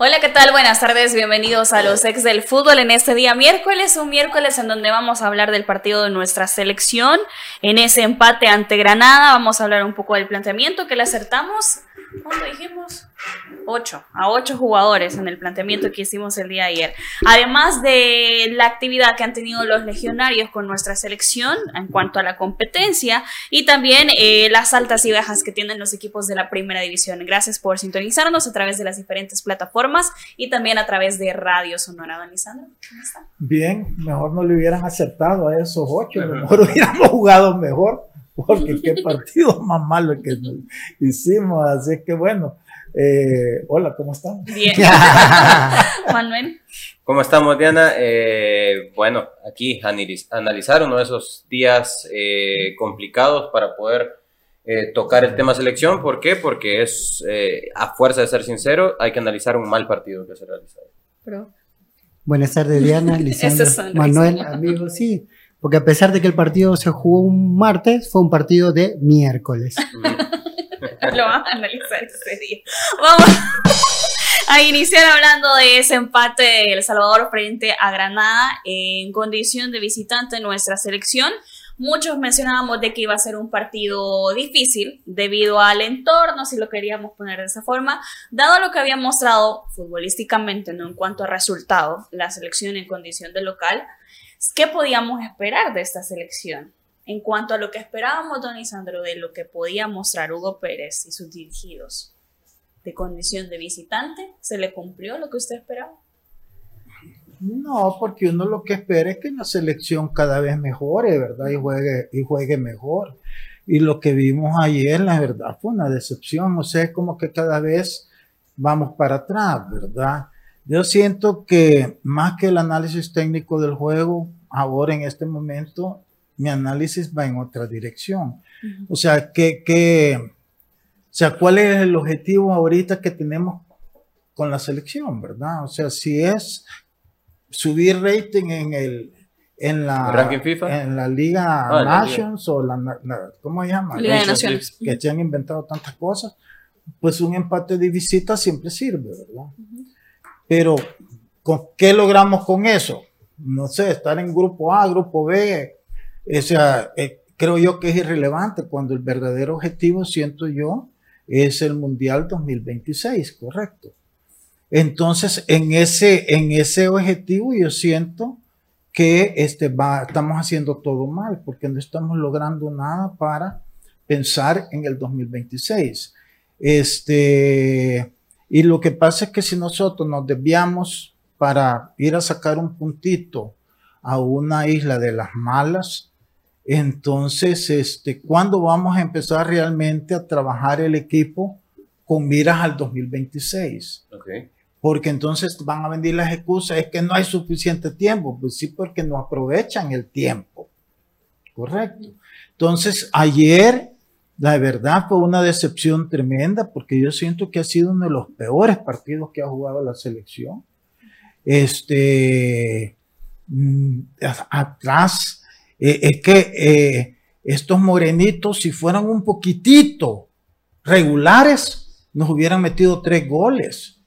Hola, ¿qué tal? Buenas tardes, bienvenidos a los ex del fútbol en este día miércoles, un miércoles en donde vamos a hablar del partido de nuestra selección, en ese empate ante Granada, vamos a hablar un poco del planteamiento que le acertamos, ¿cuándo dijimos? Ocho, a ocho jugadores en el planteamiento que hicimos el día de ayer. Además de la actividad que han tenido los legionarios con nuestra selección en cuanto a la competencia y también eh, las altas y bajas que tienen los equipos de la primera división. Gracias por sintonizarnos a través de las diferentes plataformas y también a través de Radio Sonora. Don Lisandro, ¿cómo está? Bien, mejor no le hubieran acertado a esos ocho, mejor hubiéramos jugado mejor, porque qué partido más malo que hicimos. Así que bueno. Eh, hola, ¿cómo están? Bien. Manuel. ¿Cómo estamos, Diana? Eh, bueno, aquí analizar uno de esos días eh, complicados para poder tocar el tema selección. ¿Por qué? Porque es, a fuerza de ser sincero, hay que analizar un mal partido que se ha realizado. Buenas tardes, Diana, Lisandro, Manuel, amigos, sí. Porque a pesar de que el partido se jugó un martes, fue un partido de miércoles. Lo vamos a analizar ese día. Vamos a iniciar hablando de ese empate de El Salvador frente a Granada en condición de visitante en nuestra selección. Muchos mencionábamos de que iba a ser un partido difícil debido al entorno, si lo queríamos poner de esa forma, dado lo que había mostrado futbolísticamente, no en cuanto a resultado, la selección en condición de local. ¿Qué podíamos esperar de esta selección? En cuanto a lo que esperábamos, don Isandro, de lo que podía mostrar Hugo Pérez y sus dirigidos de condición de visitante, ¿se le cumplió lo que usted esperaba? No, porque uno lo que espera es que la selección cada vez mejore, ¿verdad? Y juegue, y juegue mejor. Y lo que vimos ayer, la verdad, fue una decepción. O sea, es como que cada vez vamos para atrás, ¿verdad? Yo siento que más que el análisis técnico del juego, ahora en este momento, mi análisis va en otra dirección. O sea, que, o sea, ¿cuál es el objetivo ahorita que tenemos con la selección, verdad? O sea, si es subir rating en el en la en la Liga ah, Nations o la, ¿cómo se llama? Liga de Naciones. Que se han inventado tantas cosas, pues un empate de visita siempre sirve, ¿verdad? Pero ¿con qué logramos con eso? No sé, estar en grupo A, grupo B, o sea, eh, creo yo que es irrelevante cuando el verdadero objetivo, siento yo, es el Mundial 2026, correcto. Entonces, en ese, en ese objetivo yo siento que este va, estamos haciendo todo mal, porque no estamos logrando nada para pensar en el 2026. Este, y lo que pasa es que si nosotros nos desviamos para ir a sacar un puntito a una isla de las malas, entonces, este, ¿cuándo vamos a empezar realmente a trabajar el equipo con miras al 2026? Porque entonces van a venir las excusas, es que no hay suficiente tiempo. Pues sí, porque no aprovechan el tiempo. Correcto. Entonces, ayer, la verdad, fue una decepción tremenda porque yo siento que ha sido uno de los peores partidos que ha jugado la selección. Este, mm, atrás eh, es que eh, estos morenitos, si fueran un poquitito regulares, nos hubieran metido tres goles,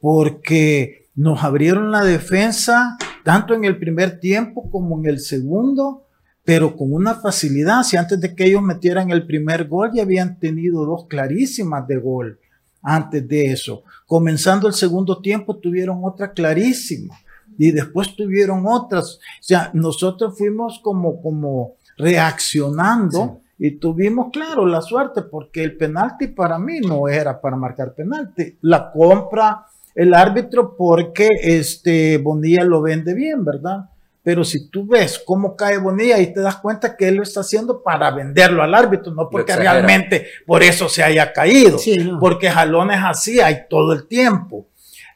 porque nos abrieron la defensa tanto en el primer tiempo como en el segundo, pero con una facilidad. Si antes de que ellos metieran el primer gol ya habían tenido dos clarísimas de gol antes de eso. Comenzando el segundo tiempo tuvieron otra clarísima y después tuvieron otras. O sea, nosotros fuimos como, como reaccionando y tuvimos, claro, la suerte porque el penalti para mí no era para marcar penalti. La compra el árbitro porque este Bonilla lo vende bien, ¿verdad? Pero si tú ves cómo cae Bonilla y te das cuenta que él lo está haciendo para venderlo al árbitro, no porque realmente por eso se haya caído, porque jalones así hay todo el tiempo.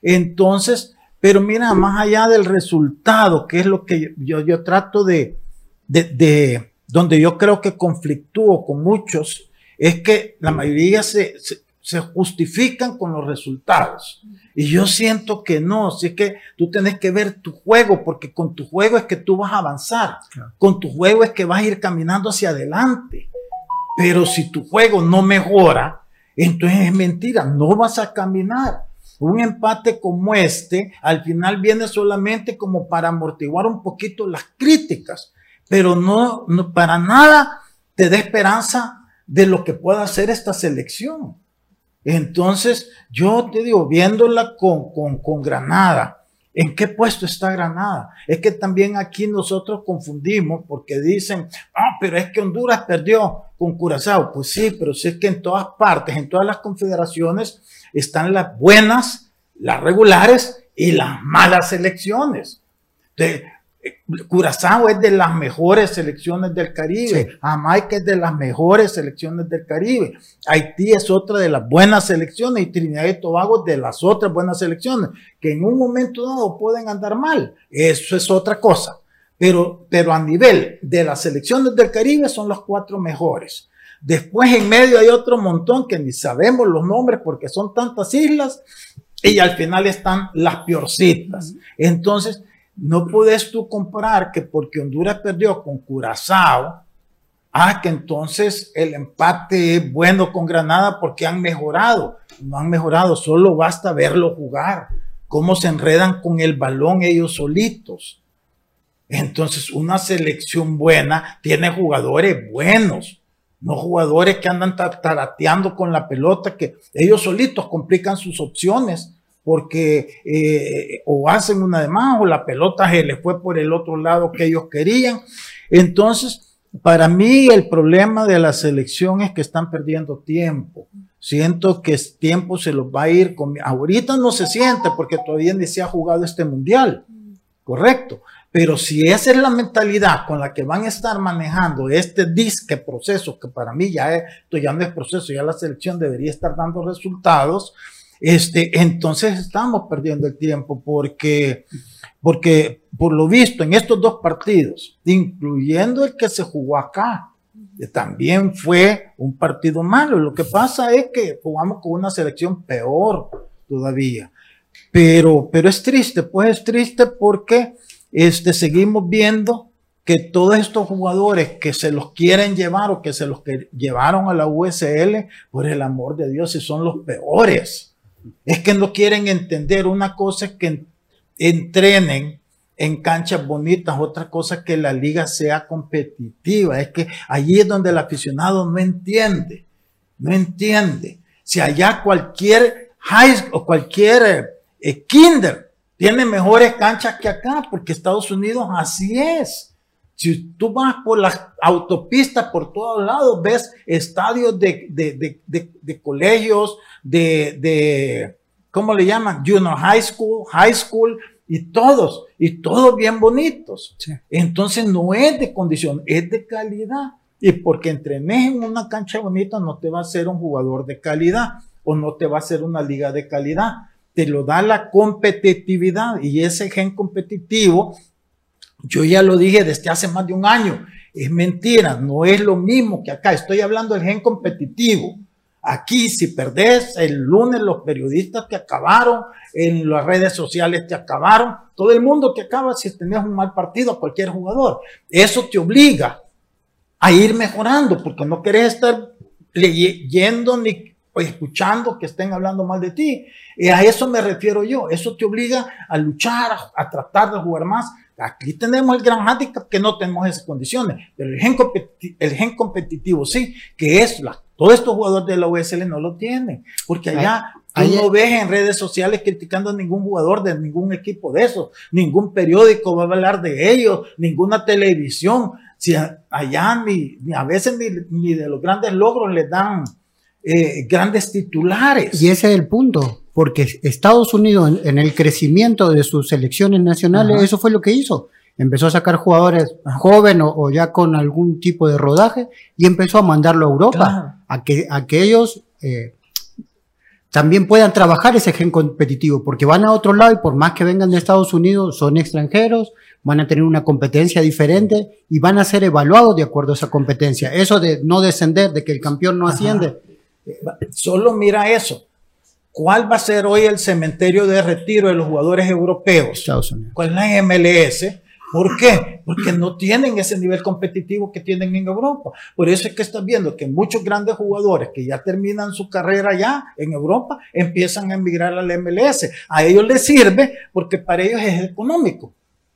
Entonces, Pero mira, más allá del resultado, que es lo que yo, yo trato de, de, de, donde yo creo que conflictúo con muchos, es que la mayoría se, se, justifican con los resultados. Y yo siento que no, así que tú tienes que ver tu juego, porque con tu juego es que tú vas a avanzar, con tu juego es que vas a ir caminando hacia adelante. Pero si tu juego no mejora, entonces es mentira, no vas a caminar. Un empate como este al final viene solamente como para amortiguar un poquito las críticas, pero no, para nada te da esperanza de lo que pueda hacer esta selección. Entonces, yo te digo, viéndola con, con, con Granada, ¿En qué puesto está Granada? Es que también aquí nosotros confundimos porque dicen, ah, pero es que Honduras perdió con Curazao. Pues sí, pero sí es que en todas partes, en todas las confederaciones, están las buenas, las regulares y las malas selecciones. Curazao es de las mejores selecciones del Caribe, Jamaica es de las mejores selecciones del Caribe, Haití es otra de las buenas selecciones y Trinidad y Tobago de las otras buenas selecciones, que en un momento dado pueden andar mal, eso es otra cosa, pero, pero a nivel de las selecciones del Caribe son las cuatro mejores. Después en medio hay otro montón que ni sabemos los nombres porque son tantas islas y al final están las peorcitas. Entonces, no puedes tú comparar que porque Honduras perdió con Curazao, ah, que entonces el empate es bueno con Granada porque han mejorado. No han mejorado, solo basta verlo jugar, cómo se enredan con el balón ellos solitos. Entonces, una selección buena tiene jugadores buenos, no jugadores que andan tarateando con la pelota, que ellos solitos complican sus opciones porque eh, o hacen una de más o la pelota se les fue por el otro lado que ellos querían. Entonces, para mí el problema de la selección es que están perdiendo tiempo. Siento que el tiempo se los va a ir. Con... Ahorita no se siente porque todavía ni se ha jugado este mundial. Correcto. Pero si esa es la mentalidad con la que van a estar manejando este disque proceso, que para mí ya, es, esto ya no es proceso, ya la selección debería estar dando resultados, este, entonces estamos perdiendo el tiempo porque, porque por lo visto en estos dos partidos, incluyendo el que se jugó acá, también fue un partido malo. Lo que pasa es que jugamos con una selección peor todavía. Pero, pero es triste, pues es triste porque este, seguimos viendo que todos estos jugadores que se los quieren llevar o que se los que llevaron a la USL, por el amor de Dios, son los peores. Es que no quieren entender una cosa es que entrenen en canchas bonitas, otra cosa es que la liga sea competitiva. Es que allí es donde el aficionado no entiende, no entiende. Si allá cualquier high o cualquier eh, kinder tiene mejores canchas que acá, porque Estados Unidos así es. Si tú vas por las autopistas por todos lados, ves estadios de, de, de, de colegios, de, ¿cómo le llaman? Junior High School, High School, y todos, y todos bien bonitos. Entonces no es de condición, es de calidad. Y porque entrenes en una cancha bonita no te va a ser un jugador de calidad o no te va a ser una liga de calidad. Te lo da la competitividad y ese gen competitivo, yo ya lo dije desde hace más de un año, es mentira, no es lo mismo que acá. Estoy hablando del gen competitivo. Aquí, si perdés, el lunes los periodistas te acabaron, en las redes sociales te acabaron, todo el mundo te acaba si tenías un mal partido a cualquier jugador. Eso te obliga a ir mejorando, porque no querés estar leyendo ni escuchando que estén hablando mal de ti. Y a eso me refiero yo. Eso te obliga a luchar, a, tratar de jugar más. Aquí tenemos el gran handicap que no tenemos esas condiciones, pero el gen, el gen competitivo sí, que es la todos estos jugadores de la USL no lo tienen, porque allá tú no ves en redes sociales criticando a ningún jugador de ningún equipo de esos, ningún periódico va a hablar de ellos, ninguna televisión. Si allá ni, a veces ni, de los grandes logros les dan eh, grandes titulares. Y ese es el punto, porque Estados Unidos en, el crecimiento de sus selecciones nacionales, eso fue lo que hizo empezó a sacar jugadores jóvenes o, ya con algún tipo de rodaje y empezó a mandarlo a Europa, a, que, a que ellos eh, también puedan trabajar ese gen competitivo, porque van a otro lado y por más que vengan de Estados Unidos, son extranjeros, van a tener una competencia diferente y van a ser evaluados de acuerdo a esa competencia. Eso de no descender, de que el campeón no asciende. Solo mira eso. ¿Cuál va a ser hoy el cementerio de retiro de los jugadores europeos? Estados Unidos. ¿Cuál es la MLS? ¿Por qué? Porque no tienen ese nivel competitivo que tienen en Europa. Por eso es que estás viendo que muchos grandes jugadores que ya terminan su carrera ya en Europa empiezan a emigrar al MLS. A ellos les sirve porque para ellos es económico.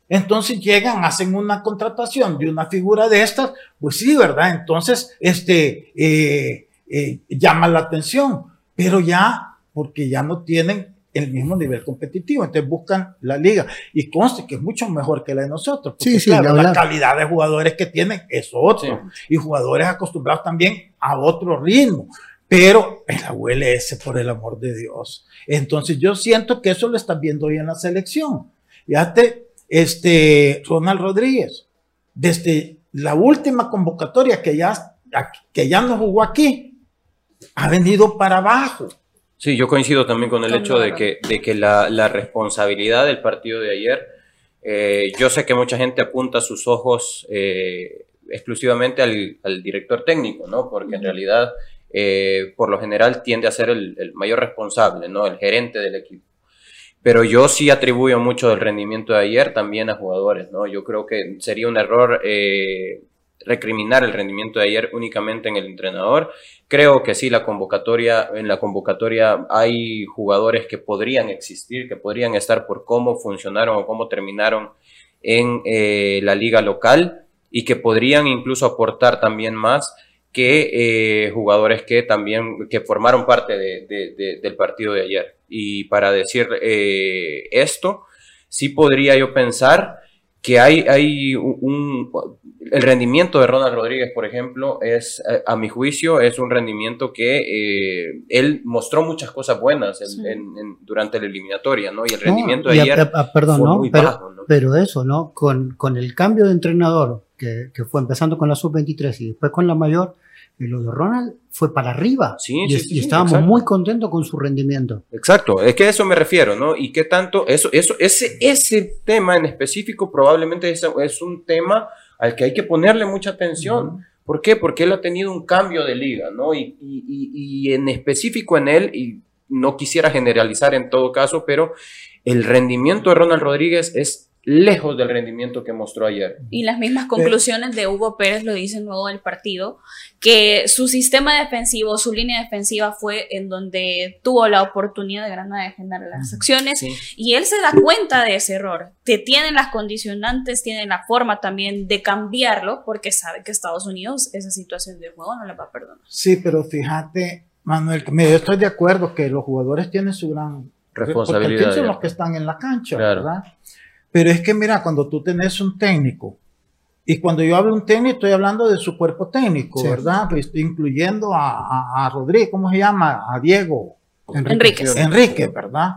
Entonces llegan, hacen una contratación de una figura de estas, pues sí, ¿verdad? Entonces, este, eh, eh, llama la atención, pero ya, porque ya no tienen el mismo nivel competitivo. Entonces buscan la liga. Y conste que es mucho mejor que la de nosotros. Porque, Sí, sí, claro, la calidad de jugadores que tienen es otro. Y jugadores acostumbrados también a otro ritmo. Pero en la ULS, por el amor de Dios. Entonces yo siento que eso lo están viendo hoy en la selección. Fíjate, este, Ronald Rodríguez, desde la última convocatoria que ya, que ya no jugó aquí, ha venido para abajo. Sí, yo coincido también con el hecho de que, de que la, la responsabilidad del partido de ayer, eh, yo sé que mucha gente apunta sus ojos eh, exclusivamente al, al director técnico, ¿no? Porque en realidad, eh, por lo general, tiende a ser el, el mayor responsable, ¿no? El gerente del equipo. Pero yo sí atribuyo mucho del rendimiento de ayer también a jugadores, ¿no? Yo creo que sería un error eh, recriminar el rendimiento de ayer únicamente en el entrenador. Creo que sí, la convocatoria, en la convocatoria hay jugadores que podrían existir, que podrían estar por cómo funcionaron o cómo terminaron en eh, la liga local y que podrían incluso aportar también más que eh, jugadores que también que formaron parte de- de- de- del partido de ayer. Y para decir eh, esto, sí podría yo pensar que hay, hay un, el rendimiento de Ronald Rodríguez, por ejemplo, es, eh, a mi juicio, es un rendimiento que eh, él mostró muchas cosas buenas en- Sí. en- en- durante la eliminatoria, ¿no? Y el rendimiento de ayer a- a- perdón, fue ¿no? muy pero, bajo, ¿no? pero eso, ¿no? Con, con el cambio de entrenador, que, que fue empezando con la sub-23 y después con la mayor, lo de Ronald fue para arriba. Sí, y, sí, sí, y estábamos exacto. muy contentos con su rendimiento. Exacto, es que a eso me refiero, ¿no? Y qué tanto, eso, eso, ese, ese tema en específico probablemente es, es un tema al que hay que ponerle mucha atención. ¿Por qué? Porque él ha tenido un cambio de liga, ¿no? Y, y- y- y en específico en él, y no quisiera generalizar en todo caso, pero el rendimiento de Ronald Rodríguez es lejos del rendimiento que mostró ayer. Y las mismas conclusiones de Hugo Pérez lo dicen luego del partido, que su sistema defensivo, su línea defensiva fue en donde tuvo la oportunidad de Granada de generar las acciones Sí. y él se da cuenta de ese error. Te tienen las condicionantes, tienen la forma también de cambiarlo porque sabe que Estados Unidos esa situación de juego no la va a perdonar. Sí, pero fíjate, Manuel, que mira, yo estoy de acuerdo que los jugadores tienen su gran porque Responsabilidad. fin son los que están en la cancha, Claro. ¿verdad? Pero es que mira, cuando tú tenés un técnico, y cuando yo hablo de un técnico, estoy hablando de su cuerpo técnico, Sí. ¿verdad? Pues estoy incluyendo a, a, a Rodríguez, ¿cómo se llama? A Diego Enríquez. Enrique, ¿verdad?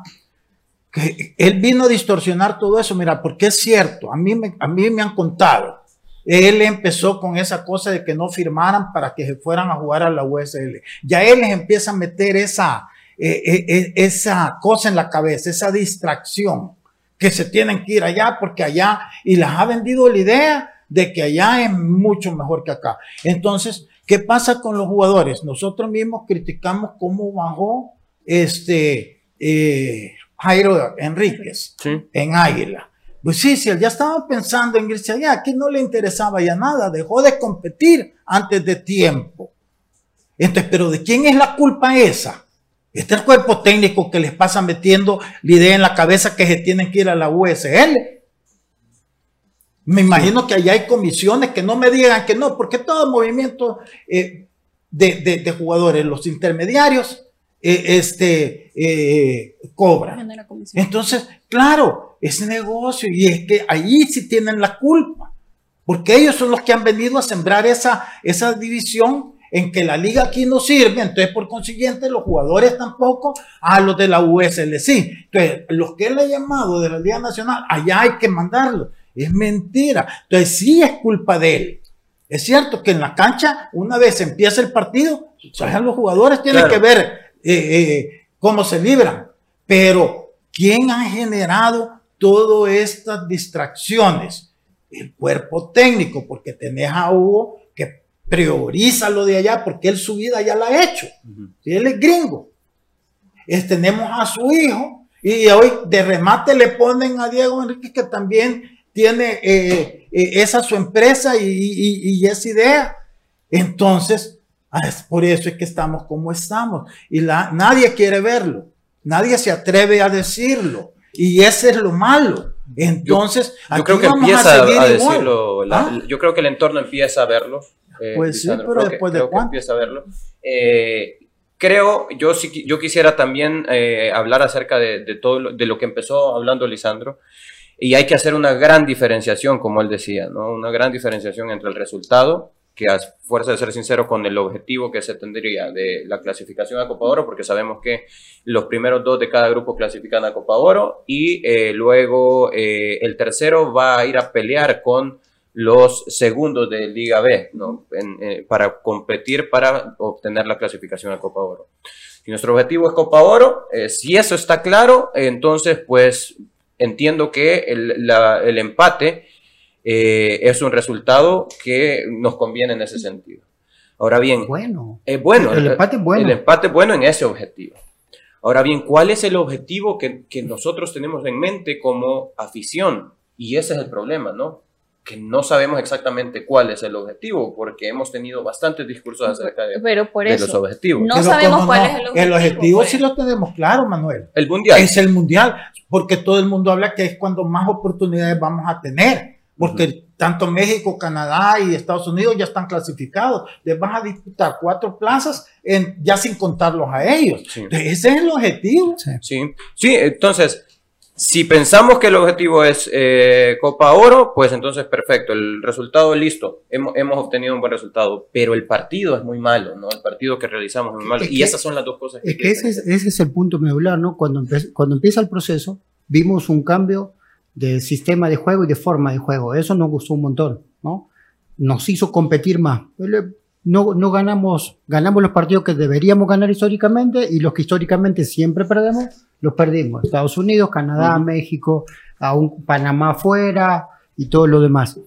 Que él vino a distorsionar todo eso, mira, porque es cierto, a mí me, a mí me han contado. Él empezó con esa cosa de que no firmaran para que se fueran a jugar a la USL. Ya él les empieza a meter esa, eh, eh, eh, esa cosa en la cabeza, esa distracción, que se tienen que ir allá porque allá, y les ha vendido la idea de que allá es mucho mejor que acá. Entonces, ¿qué pasa con los jugadores? Nosotros mismos criticamos cómo bajó este eh, Jairo Enríquez Sí. en Águila. Pues sí, si él ya estaba pensando en irse allá, que no le interesaba ya nada, dejó de competir antes de tiempo. Entonces, pero ¿de quién es la culpa esa? Este es el cuerpo técnico que les pasa metiendo la idea en la cabeza que se tienen que ir a la USL. Me imagino que allá hay comisiones que no me digan que no, porque todo movimiento eh, de, de- de jugadores, los intermediarios, eh, este, eh, cobran. Entonces, claro, es negocio y es que allí sí tienen la culpa, porque ellos son los que han venido a sembrar esa, esa división en que la liga aquí no sirve, entonces por consiguiente los jugadores tampoco, a los de la USL sí. Entonces, los que él ha llamado de la Liga Nacional, allá hay que mandarlos. Es mentira. Entonces, sí es culpa de él. Es cierto que en la cancha, una vez empieza el partido, o sea, los jugadores tienen Claro. que ver eh, eh, cómo se libran. Pero, ¿quién ha generado todas estas distracciones? El cuerpo técnico, porque tenés a Hugo prioriza lo de allá, porque él su vida ya la ha hecho. Él es gringo. Es, tenemos a su hijo, y hoy de remate le ponen a Diego Enrique que también tiene eh, eh, esa su empresa y, y, esa idea. Entonces, ah, por eso es que estamos como estamos. Y la, nadie quiere verlo. Nadie se atreve a decirlo. Y ese es lo malo. Entonces, yo, creo que empieza a, decirlo. ¿Ah? Yo creo que el entorno empieza a verlo. Eh, pues sí, pero después de cuánto. empieza a verlo. creo, yo sí, yo quisiera también hablar acerca de, de todo lo, de lo que empezó hablando Lisandro. Y hay que hacer una gran diferenciación, como él decía, ¿no? Una gran diferenciación entre el resultado, que a fuerza de ser sincero, con el objetivo que se tendría de la clasificación a Copa Oro, porque sabemos que los primeros dos de cada grupo clasifican a Copa Oro y eh, luego eh, el tercero va a ir a pelear con los segundos de Liga B, ¿no? Eh, para competir para obtener la clasificación a Copa Oro. Si nuestro objetivo es Copa Oro, si eso está claro, entonces pues entiendo que el, empate eh, es un resultado que nos conviene en ese sentido. Ahora bien, bueno. bueno. El, empate es bueno. El empate es bueno en ese objetivo. Ahora bien, ¿cuál es el objetivo que, que nosotros tenemos en mente como afición? Y ese es el problema, ¿no? Que no sabemos exactamente cuál es el objetivo, porque hemos tenido bastantes discursos acerca de, los objetivos. No sabemos cuál es el objetivo. El objetivo sí lo tenemos claro, Manuel. El mundial. Es el mundial, porque todo el mundo habla que es cuando más oportunidades vamos a tener, porque tanto México, Canadá y Estados Unidos ya están clasificados. Les vas a disputar cuatro plazas en, ya sin contarlos a ellos. ese es el objetivo. sí, sí entonces si pensamos que el objetivo es eh, Copa Oro, pues entonces perfecto, el resultado listo, hemos, hemos, obtenido un buen resultado, pero el partido es muy malo, ¿no? El partido que realizamos es muy malo. y esas son las dos cosas que... Es que ese es, ese es, el punto medular, ¿no? Cuando, cuando empieza el proceso, vimos un cambio de sistema de juego y de forma de juego. Eso nos gustó un montón, ¿no? Nos hizo competir más no, no ganamos, ganamos los partidos que deberíamos ganar históricamente y los que históricamente siempre perdemos, los perdimos. Estados Unidos, Canadá, México, aún Panamá afuera y todo lo demás.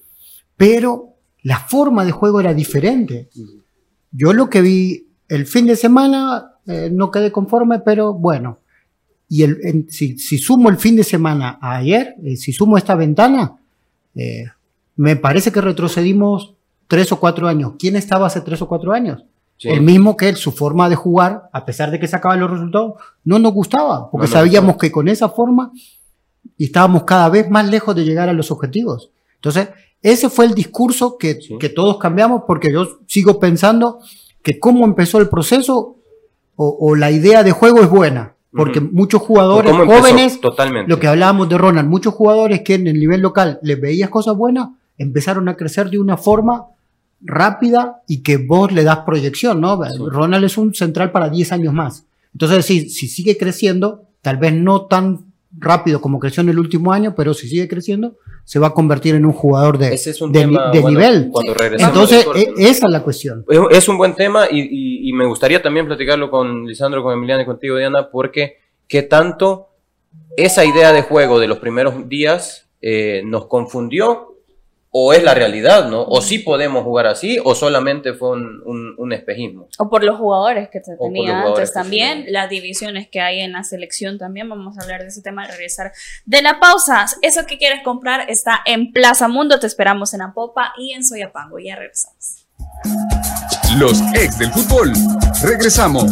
Pero la forma de juego era diferente. Yo lo que vi el fin de semana eh, no quedé conforme, pero bueno. Y el, si, sumo el fin de semana a ayer, eh, si sumo esta ventana, eh, me parece que retrocedimos tres o cuatro años. ¿Quién estaba hace tres o cuatro años? El mismo que él, su forma de jugar, a pesar de que sacaban los resultados, no nos gustaba, porque sabíamos que con esa forma estábamos cada vez más lejos de llegar a los objetivos. Entonces, ese fue el discurso que, que todos cambiamos, porque yo sigo pensando que cómo empezó el proceso o, la idea de juego es buena. Porque muchos jugadores jóvenes, Totalmente. lo que hablábamos de Ronald, muchos jugadores que en el nivel local les veías cosas buenas, empezaron a crecer de una forma rápida y que vos le das proyección, ¿no? Ronald es un central para 10 años más. Entonces, si, si sigue creciendo, tal vez no tan rápido como creció en el último año, pero si sigue creciendo, se va a convertir en un jugador de, de, nivel. Entonces, e, esa es la cuestión. Es un buen tema y, y, me gustaría también platicarlo con Lisandro, con Emiliano y contigo, Diana, porque qué tanto esa idea de juego de los primeros días eh, nos confundió o es la realidad, ¿no? O sí podemos jugar así, o solamente fue un, espejismo. O por los jugadores que se tenía antes también, las divisiones que hay en la selección también, vamos a hablar de ese tema al regresar de la pausa. Eso que quieres comprar está en Plaza Mundo, te esperamos en Apopa y en Soyapango, ya regresamos. Los ex del fútbol, regresamos.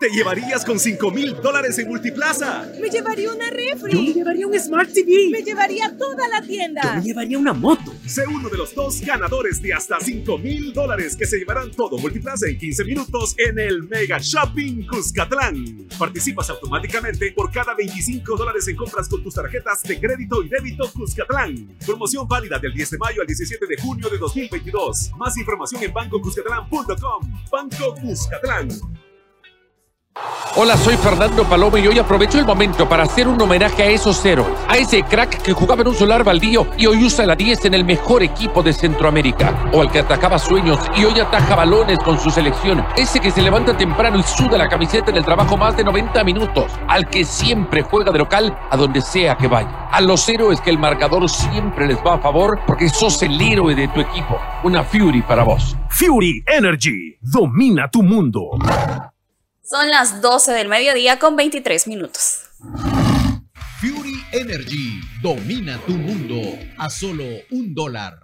¿Qué te llevarías con 5 mil dólares en Multiplaza? Me llevaría una refri. Yo me llevaría un Smart TV. Me llevaría toda la tienda. Yo me llevaría una moto. Sé uno de los dos ganadores de hasta 5 mil dólares que se llevarán todo Multiplaza en 15 minutos en el Mega Shopping Cuscatlán. Participas automáticamente por cada 25 dólares en compras con tus tarjetas de crédito y débito Cuscatlán. Promoción válida del 10 de mayo al 17 de junio de 2022. Más información en bancocuscatlán.com. Banco Cuscatlán. Hola, soy Fernando Palomo y hoy aprovecho el momento para hacer un homenaje a esos héroes, a ese crack que jugaba en un solar baldío y hoy usa la 10 en el mejor equipo de Centroamérica, o al que atacaba sueños y hoy ataja balones con su selección, ese que se levanta temprano y suda la camiseta en el trabajo más de 90 minutos, al que siempre juega de local a donde sea que vaya, a los héroes que el marcador siempre les va a favor porque sos el héroe de tu equipo, una Fury para vos. Fury Energy domina tu mundo. Son las 12 del mediodía con 23 minutos. Fury Energy domina tu mundo a solo un dólar.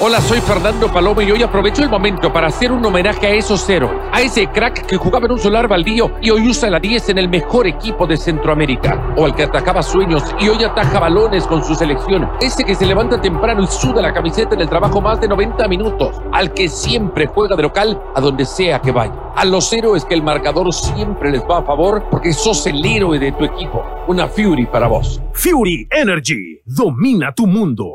Hola, soy Fernando Palomo y hoy aprovecho el momento para hacer un homenaje a esos héroes, a ese crack que jugaba en un solar baldío y hoy usa la 10 en el mejor equipo de Centroamérica, o al que atacaba sueños y hoy ataja balones con su selección, ese que se levanta temprano y suda la camiseta en el trabajo más de 90 minutos, al que siempre juega de local a donde sea que vaya, a los héroes que el marcador siempre les va a favor porque sos el héroe de tu equipo, una Fury para vos. Fury Energy domina tu mundo.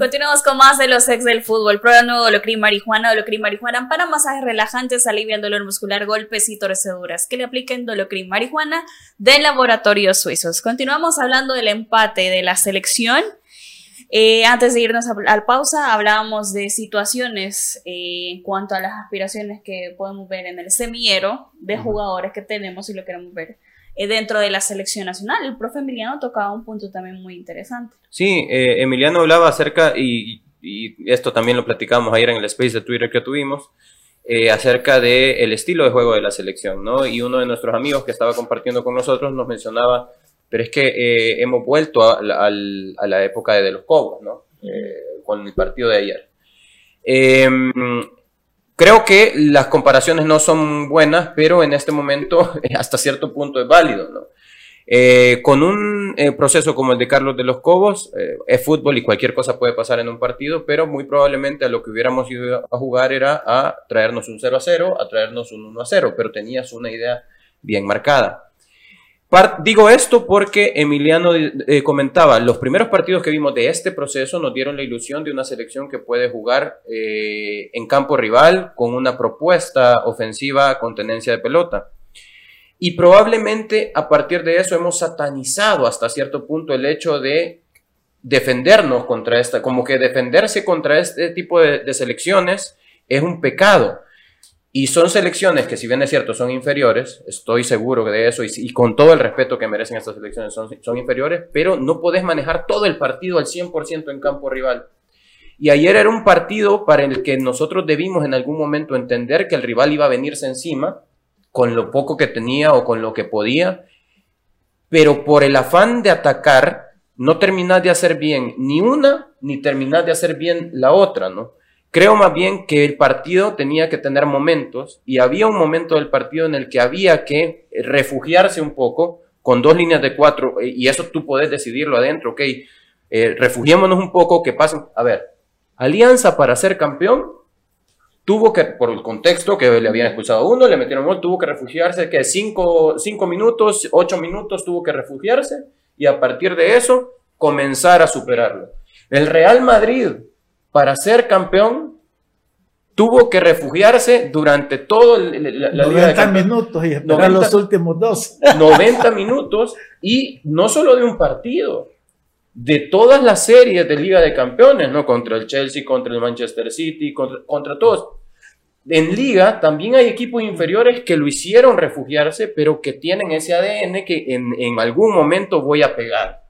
Continuamos con más de los ex del fútbol. Prueba nuevo Dolocrin Marihuana. Dolocrin Marihuana para masajes relajantes, alivia el dolor muscular, golpes y torceduras. Que le apliquen Dolocrin Marihuana de laboratorios suizos. Continuamos hablando del empate de la selección. Eh, antes de irnos a, a, pausa, hablábamos de situaciones eh, en cuanto a las aspiraciones que podemos ver en el semillero de jugadores que tenemos y lo queremos ver dentro de la selección nacional. El profe Emiliano tocaba un punto también muy interesante. Sí, eh, Emiliano hablaba acerca, y, y, esto también lo platicamos ayer en el space de Twitter que tuvimos, eh, acerca del el estilo de juego de la selección, ¿no? Y uno de nuestros amigos que estaba compartiendo con nosotros nos mencionaba, pero es que eh, hemos vuelto a, a, a, la época de, de los Cobos, ¿no? Eh, con el partido de ayer. Creo que las comparaciones no son buenas, pero en este momento hasta cierto punto es válido. ¿no? Eh, con un eh, proceso como el de Carlos de los Cobos, eh, es fútbol y cualquier cosa puede pasar en un partido, pero muy probablemente a lo que hubiéramos ido a jugar era a traernos un 0 a 0, a traernos un 1 a 0, pero tenías una idea bien marcada. Digo esto porque Emiliano eh, comentaba, los primeros partidos que vimos de este proceso nos dieron la ilusión de una selección que puede jugar eh, en campo rival con una propuesta ofensiva con tenencia de pelota. Y probablemente a partir de eso hemos satanizado hasta cierto punto el hecho de defendernos contra esta, como que defenderse contra este tipo de selecciones es un pecado. Y son selecciones que, si bien es cierto, son inferiores, estoy seguro de eso, y, con todo el respeto que merecen estas selecciones, son, son, inferiores, pero no podés manejar todo el partido al 100% en campo rival. Y ayer era un partido para el que nosotros debimos en algún momento entender que el rival iba a venirse encima, con lo poco que tenía o con lo que podía, pero por el afán de atacar, no terminás de hacer bien ni una, ni terminás de hacer bien la otra, ¿no? Creo más bien que el partido tenía que tener momentos y había un momento del partido en el que había que refugiarse un poco con dos líneas de cuatro y eso tú puedes decidirlo adentro, ok, eh, refugiémonos un poco, que pasen, a ver, Alianza para ser campeón tuvo que, por el contexto que le habían expulsado a uno, le metieron gol, tuvo que refugiarse, que cinco, cinco minutos, ocho minutos tuvo que refugiarse y a partir de eso comenzar a superarlo. El Real Madrid para ser campeón tuvo que refugiarse durante todo el- la, la Liga de 90 Campeones. minutos y esperar 90 los últimos dos. 90 minutos y no solo de un partido, de todas las series de Liga de Campeones, ¿no? Contra el Chelsea, contra el Manchester City, contra, contra todos. En Liga también hay equipos inferiores que lo hicieron refugiarse, pero que tienen ese ADN que en, en algún momento voy a pegar.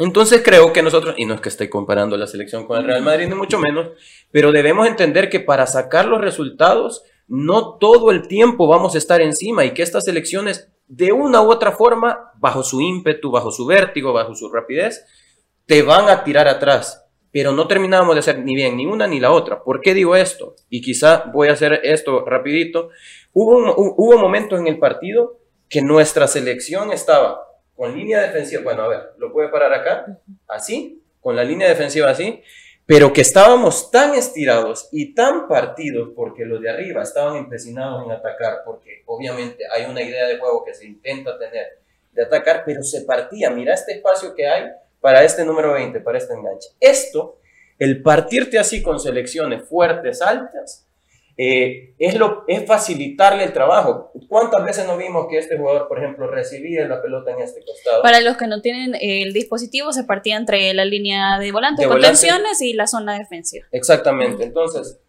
Entonces creo que nosotros, y no es que estoy comparando la selección con el Real Madrid, ni mucho menos, pero debemos entender que para sacar los resultados, no todo el tiempo vamos a estar encima y que estas selecciones, de una u otra forma, bajo su ímpetu, bajo su vértigo, bajo su rapidez, te van a tirar atrás. Pero no terminamos de hacer ni bien ni una ni la otra. ¿Por qué digo esto? Y quizá voy a hacer esto rapidito. Hubo, un- hu- hubo momentos en el partido que nuestra selección estaba con línea defensiva, bueno, a ver, lo puede parar acá, así, con la línea defensiva así, pero que estábamos tan estirados y tan partidos porque los de arriba estaban empecinados en atacar, porque obviamente hay una idea de juego que se intenta tener de atacar, pero se partía, mira este espacio que hay para este número 20, para este enganche. Esto, el partirte así con selecciones fuertes, altas, eh, es, lo, es facilitarle el trabajo. ¿Cuántas veces no vimos que este jugador, por ejemplo, recibía la pelota en este costado? Para los que no tienen el dispositivo, se partía entre la línea de volantes, De volante. contenciones y la zona defensiva. Exactamente. Entonces,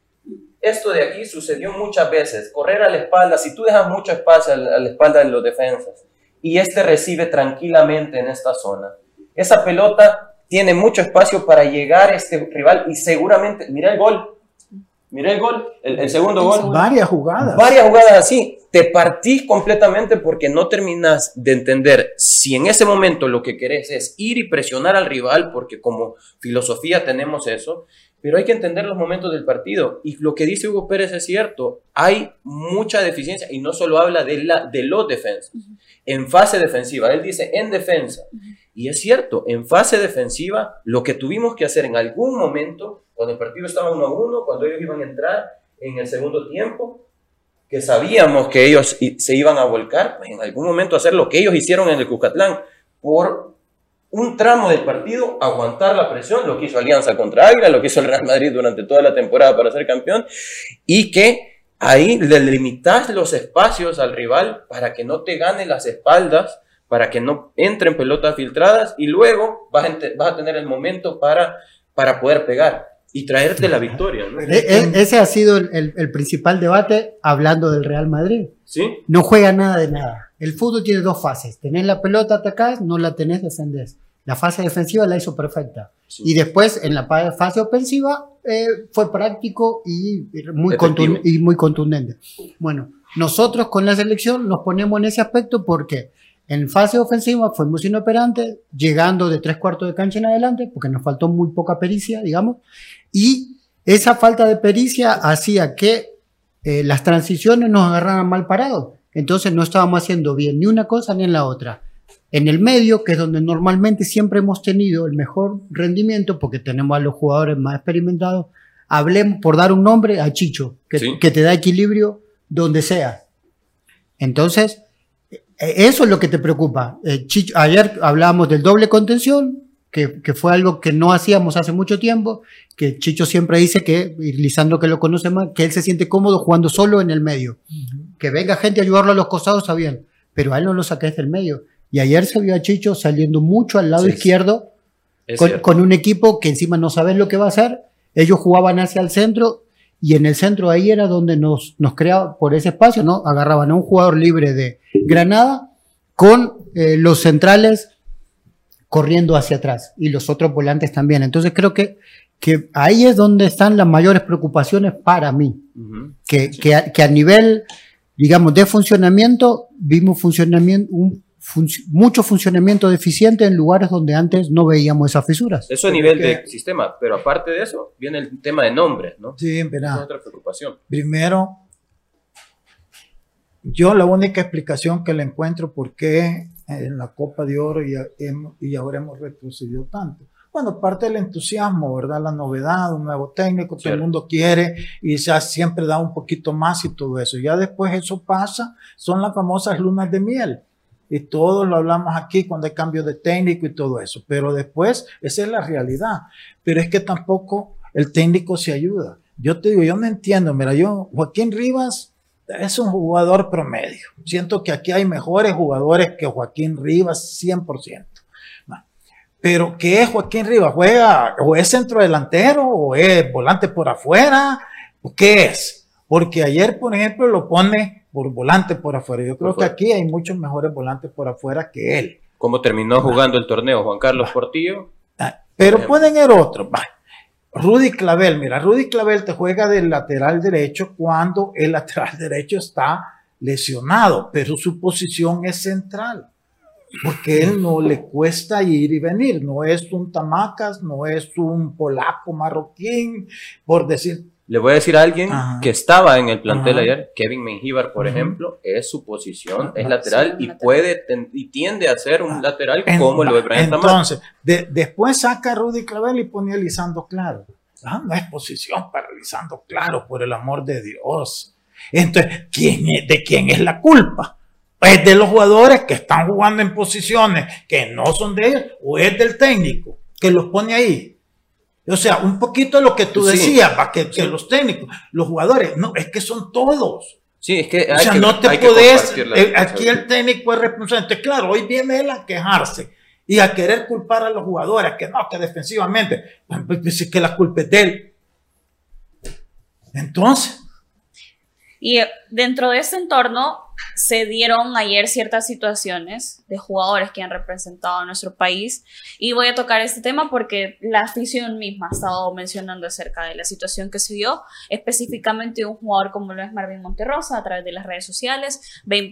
esto de aquí sucedió muchas veces. Correr a la espalda, si tú dejas mucho espacio a la, a la espalda de los defensas y este recibe tranquilamente en esta zona, esa pelota tiene mucho espacio para llegar a este rival y seguramente, mira el gol, mira el gol, el, el segundo gol. Varias jugadas. Varias jugadas así. Te partís completamente porque no terminas de entender si en ese momento lo que querés es ir y presionar al rival, porque como filosofía tenemos eso, pero hay que entender los momentos del partido. Y lo que dice Hugo Pérez es cierto, hay mucha deficiencia y no solo habla de, la, de los defensas. En fase defensiva, él dice en defensa. Y es cierto, en fase defensiva, lo que tuvimos que hacer en algún momento, cuando el partido estaba uno a uno, cuando ellos iban a entrar en el segundo tiempo, que sabíamos que ellos se iban a volcar, pues en algún momento hacer lo que ellos hicieron en el Cuscatlán, por un tramo del partido, aguantar la presión, lo que hizo Alianza contra Águila, lo que hizo el Real Madrid durante toda la temporada para ser campeón, y que ahí le limitas los espacios al rival para que no te gane las espaldas, para que no entren pelotas filtradas, y luego vas a, vas a tener el momento para, para poder pegar y traerte la victoria. ¿no? E- e- ese ha sido el, el- el principal debate hablando del Real Madrid. ¿Sí? No juega nada de nada. El fútbol tiene dos fases. Tenés la pelota, atacás, no la tenés, defendés. La fase defensiva la hizo perfecta. Y después, en la fase ofensiva, eh, fue práctico y muy, y muy contundente. Bueno, nosotros con la selección nos ponemos en ese aspecto porque en fase ofensiva fuimos inoperantes, llegando de tres cuartos de cancha en adelante, porque nos faltó muy poca pericia, digamos, y esa falta de pericia hacía que eh, las transiciones nos agarraran mal parados. Entonces no estábamos haciendo bien ni una cosa ni en la otra. En el medio, que es donde normalmente siempre hemos tenido el mejor rendimiento, porque tenemos a los jugadores más experimentados, hablemos por dar un nombre a Chicho, que, Sí. que te da equilibrio donde sea. Entonces, eso es lo que te preocupa. Eh, Chicho- ayer hablábamos del doble contención, que, que fue algo que no hacíamos hace mucho tiempo, que Chicho siempre dice que, y Lisandro que lo conoce más, que él se siente cómodo jugando solo en el medio. Que venga gente a ayudarlo a los costados está bien, pero a él no lo saques del medio. Y ayer se vio a Chicho saliendo mucho al lado Sí. izquierdo con un equipo que encima no sabes lo que va a hacer. Ellos jugaban hacia el centro y en el centro ahí era donde nos, nos creaba por ese espacio, ¿no? Agarraban a un jugador libre de Granada con eh, los centrales corriendo hacia atrás y los otros volantes también. Entonces creo que, que ahí es donde están las mayores preocupaciones para mí que, que, a, que a nivel, digamos, de funcionamiento, vimos funcionamiento, un func- mucho funcionamiento deficiente en lugares donde antes no veíamos esas fisuras. Eso a nivel de sistema, pero aparte de eso, viene el tema de nombres, ¿no? Sí, verá. es otra preocupación. Primero, yo la única explicación que le encuentro por qué en la Copa de Oro y, y ahora hemos retrocedido tanto. Bueno, parte del entusiasmo, ¿verdad? La novedad, un nuevo técnico, todo el mundo quiere y ya siempre da un poquito más y todo eso. Ya después eso pasa, son las famosas lunas de miel. Y todos lo hablamos aquí cuando hay cambio de técnico y todo eso. Pero después, esa es la realidad. Pero es que tampoco el técnico se ayuda. yo te digo, yo no entiendo, mira, yo, Joaquín Rivas es un jugador promedio. Siento que aquí hay mejores jugadores que Joaquín Rivas, 100%. Va. Pero ¿qué es Joaquín Rivas? ¿Juega o es centro delantero o es volante por afuera? ¿O ¿Qué es? Porque ayer, por ejemplo, lo pone por volante por afuera. Yo creo que aquí hay muchos mejores volantes por afuera que él. ¿Cómo terminó jugando el torneo Juan Carlos Portillo? Pero Por pueden ir otros. Rudy Clavel, mira, Rudy Clavel te juega del lateral derecho cuando el lateral derecho está lesionado, pero su posición es central. Porque él no le cuesta ir y venir, no es un tamacas, no es un polaco marroquín, por decir, Le voy a decir a alguien Ajá. que estaba en el plantel Ajá. ayer, Kevin Mengíbar, por ejemplo, es su posición, es Ajá. lateral Sí, y lateral. puede ten- y tiende a ser un lateral En- como lo de Brian. Entonces, de- después saca a Rudy Clavel y pone a Lisandro Claro. Ah, no es posición para Lisandro Claro, por el amor de Dios. Entonces, ¿quién es- ¿de quién es la culpa? ¿Es de los jugadores que están jugando en posiciones que no son de ellos o es del técnico que los pone ahí? O sea, un poquito de lo que tú Sí. decías, para que, que los técnicos, los jugadores, no, es que son todos. Sí, es que O hay sea, que- no te podés. eh, aquí el técnico es responsable. Entonces, claro, hoy viene él a quejarse y a querer culpar a los jugadores, que no, que defensivamente, pues, pues, que la culpa es de él. Entonces, Y eh, dentro de este entorno se dieron ayer ciertas situaciones de jugadores que han representado a nuestro país. Y voy a tocar este tema porque la afición misma ha estado mencionando acerca de la situación que se dio, específicamente un jugador como lo es Marvin Monterrosa a través de las redes sociales,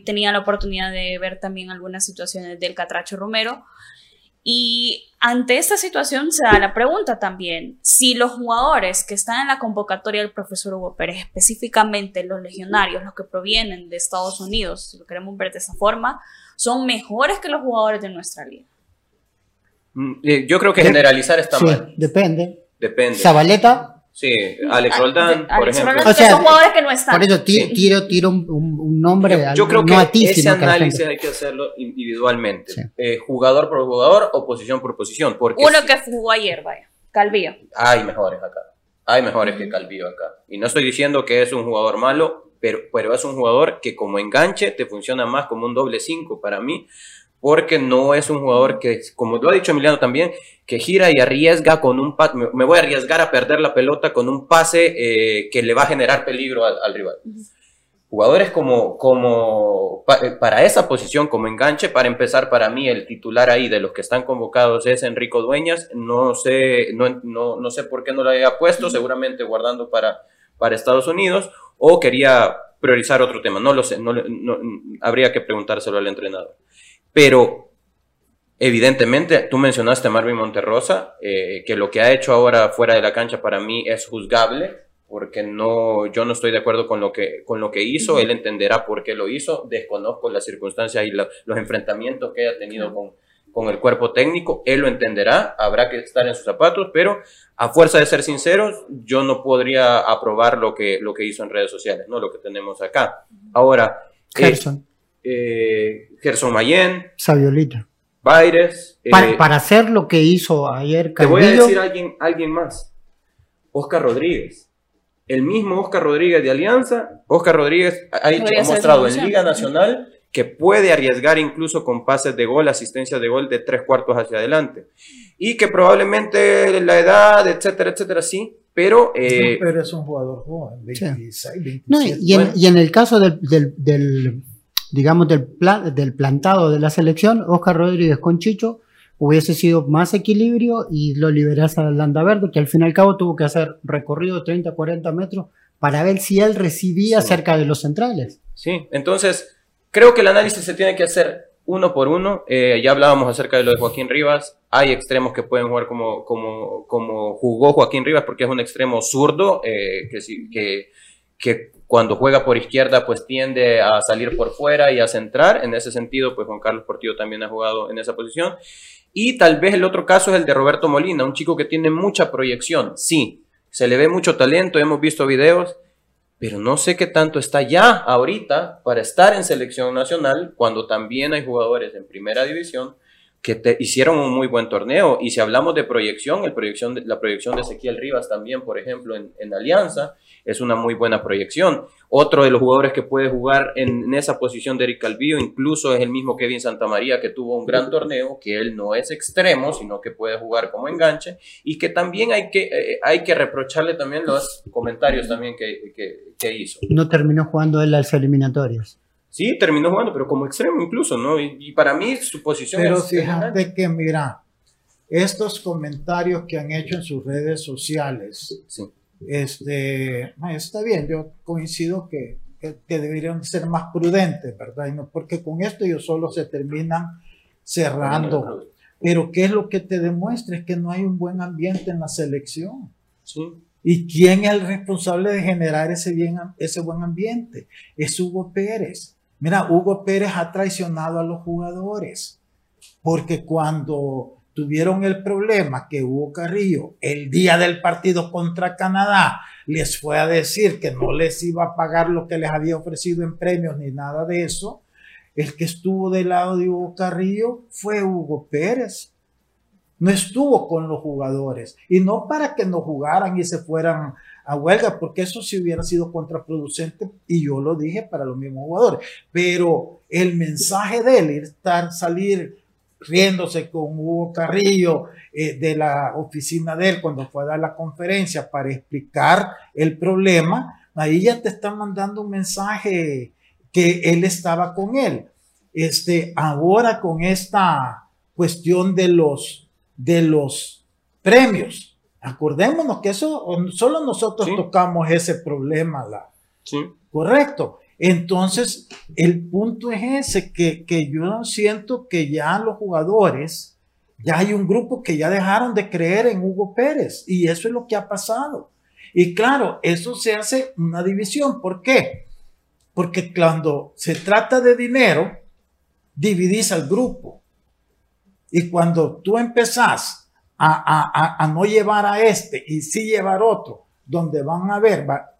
tenía la oportunidad de ver también algunas situaciones del Catracho Romero y ante esta situación se da la pregunta también, si los jugadores que están en la convocatoria del profesor Hugo Pérez, específicamente los legionarios, los que provienen de Estados Unidos, si lo queremos ver de esa forma, son mejores que los jugadores de nuestra liga. Mm, eh, Yo creo que generalizar está Sí, mal. depende. Depende. Zabaleta, Sí, Alex Ah, Roldán, por Alex ejemplo. Roldán, O sea, que son jugadores que no están. por eso ti- tiro, tiro un, un- nombre, Yo, yo creo que no a ti, ese que análisis hay que hacerlo individualmente. Sí. Eh, jugador por jugador o posición por posición. Porque Uno sí, que jugó ayer, vaya, Calvillo. hay mejores acá. Hay mejores que Calvillo acá. Y no estoy diciendo que es un jugador malo, pero, pero es un jugador que como enganche te funciona más como un doble 5 para mí. Porque no es un jugador que, como lo ha dicho Emiliano también, que gira y arriesga con un pase. Me, voy a arriesgar a perder la pelota con un pase eh, que le va a generar peligro al, al rival. Jugadores como, como pa- eh, para esa posición, como enganche, para empezar, para mí el titular ahí de los que están convocados es Enrico Dueñas. No sé, no, no, no sé por qué no lo había puesto, seguramente guardando para, para Estados Unidos, o quería priorizar otro tema. No lo sé, no, no- habría que preguntárselo al entrenador. Pero evidentemente, tú mencionaste a Marvin Monterrosa, eh, que lo que ha hecho ahora fuera de la cancha para mí es juzgable, porque no, yo no estoy de acuerdo con lo que, con lo que hizo, él entenderá por qué lo hizo, desconozco las circunstancias y la- los enfrentamientos que haya tenido con, con el cuerpo técnico, él lo entenderá, habrá que estar en sus zapatos, pero a fuerza de ser sinceros, yo no podría aprobar lo que, lo que hizo en redes sociales, ¿no? lo que tenemos acá. Ahora, eh, Gerson, eh, Gerson Mayen, Saviolita. Baires, eh, Para, para hacer lo que hizo ayer te voy a decir a alguien, alguien más. Oscar Rodríguez. El mismo Oscar Rodríguez de Alianza. Oscar Rodríguez ha, hecho- ha mostrado en. Liga Nacional que puede arriesgar incluso con pases de gol, asistencias de gol de tres cuartos hacia adelante. Y que probablemente la edad, etcétera, etcétera, sí. Pero eh, pero es un jugador joven, 26, 27. No, y, y en, Bueno. y en el caso del, del- del, digamos, del, plan, del plantado de la selección, Oscar Rodríguez con Chicho hubiese sido más equilibrio y lo liberas a Landa Verde, que al fin y al cabo tuvo que hacer recorrido de 30, 40 metros para ver si él recibía Sí. cerca de los centrales. Sí, entonces creo que el análisis se tiene que hacer uno por uno. Eh, ya hablábamos acerca de lo de Joaquín Rivas. Hay extremos que pueden jugar como, como, como jugó Joaquín Rivas porque es un extremo zurdo eh, que, sí- que, que cuando juega por izquierda pues tiende a salir por fuera y a centrar. En ese sentido pues Juan Carlos Portillo también ha jugado en esa posición. Y tal vez el otro caso es el de Roberto Molina, un chico que tiene mucha proyección. Sí, se le ve mucho talento, hemos visto videos, pero no sé qué tanto está ya ahorita para estar en selección nacional cuando también hay jugadores en primera división que hicieron un muy buen torneo. Y si hablamos de proyección, el proyección la proyección de Ezequiel Rivas también, por ejemplo, en, en Alianza, es una muy buena proyección. Otro de los jugadores que puede jugar en, esa posición de Eric Calvillo, incluso es el mismo Kevin Santamaría, que tuvo un gran torneo, que él no es extremo, sino que puede jugar como enganche, y que también hay que, eh, hay que reprocharle también los comentarios también que, que- que hizo. No terminó jugando él las eliminatorias. Sí, terminó jugando, pero como extremo incluso, ¿no? Y, y para mí su posición Pero es... fíjate que, mira, estos comentarios que han hecho en sus redes sociales, este, ah, está bien, yo coincido que, que, que deberían ser más prudentes, ¿verdad? Y no, porque con esto ellos solo se terminan cerrando. Pero ¿qué es lo que te demuestra? Es que no hay un buen ambiente en la selección. ¿Y quién es el responsable de generar ese, bien, ese buen ambiente? Es Hugo Pérez. Mira, Hugo Pérez ha traicionado a los jugadores, porque cuando tuvieron el problema que Hugo Carrillo el día del partido contra Canadá les fue a decir que no les iba a pagar lo que les había ofrecido en premios ni nada de eso, el que estuvo del lado de Hugo Carrillo fue Hugo Pérez. No estuvo con los jugadores y no para que no jugaran y se fueran a huelga, porque eso sí hubiera sido contraproducente y yo lo dije para los mismos jugadores. Pero el mensaje de él, estar, salir riéndose con Hugo Carrillo eh, de la oficina de él cuando fue a dar la conferencia para explicar el problema, ahí ya te están mandando un mensaje que él estaba con él. Este, ahora con esta cuestión de los, de los premios, acordémonos que eso solo nosotros tocamos ese problema, la, correcto. Entonces, el punto es ese, que, que yo siento que ya los jugadores, ya hay un grupo que ya dejaron de creer en Hugo Pérez y eso es lo que ha pasado. Y claro, eso se hace una división. ¿Por qué? Porque cuando se trata de dinero, dividís al grupo. Y cuando tú empezás a, a, a, a no llevar a este y sí llevar otro, donde van a ver, va,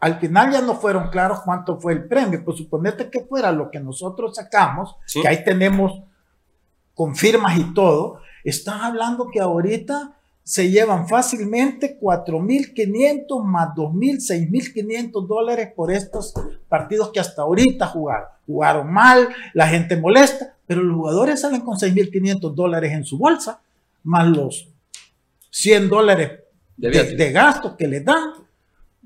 al final ya no fueron claros cuánto fue el premio, pues suponete que fuera lo que nosotros sacamos, Sí. que ahí tenemos confirmas y todo, estás hablando que ahorita se llevan fácilmente 4.500 más 2.000, 6.500 dólares por estos partidos que hasta ahorita jugaron. Jugaron mal, la gente molesta, pero los jugadores salen con 6.500 dólares en su bolsa, más los 100 dólares De de, de gasto que les dan.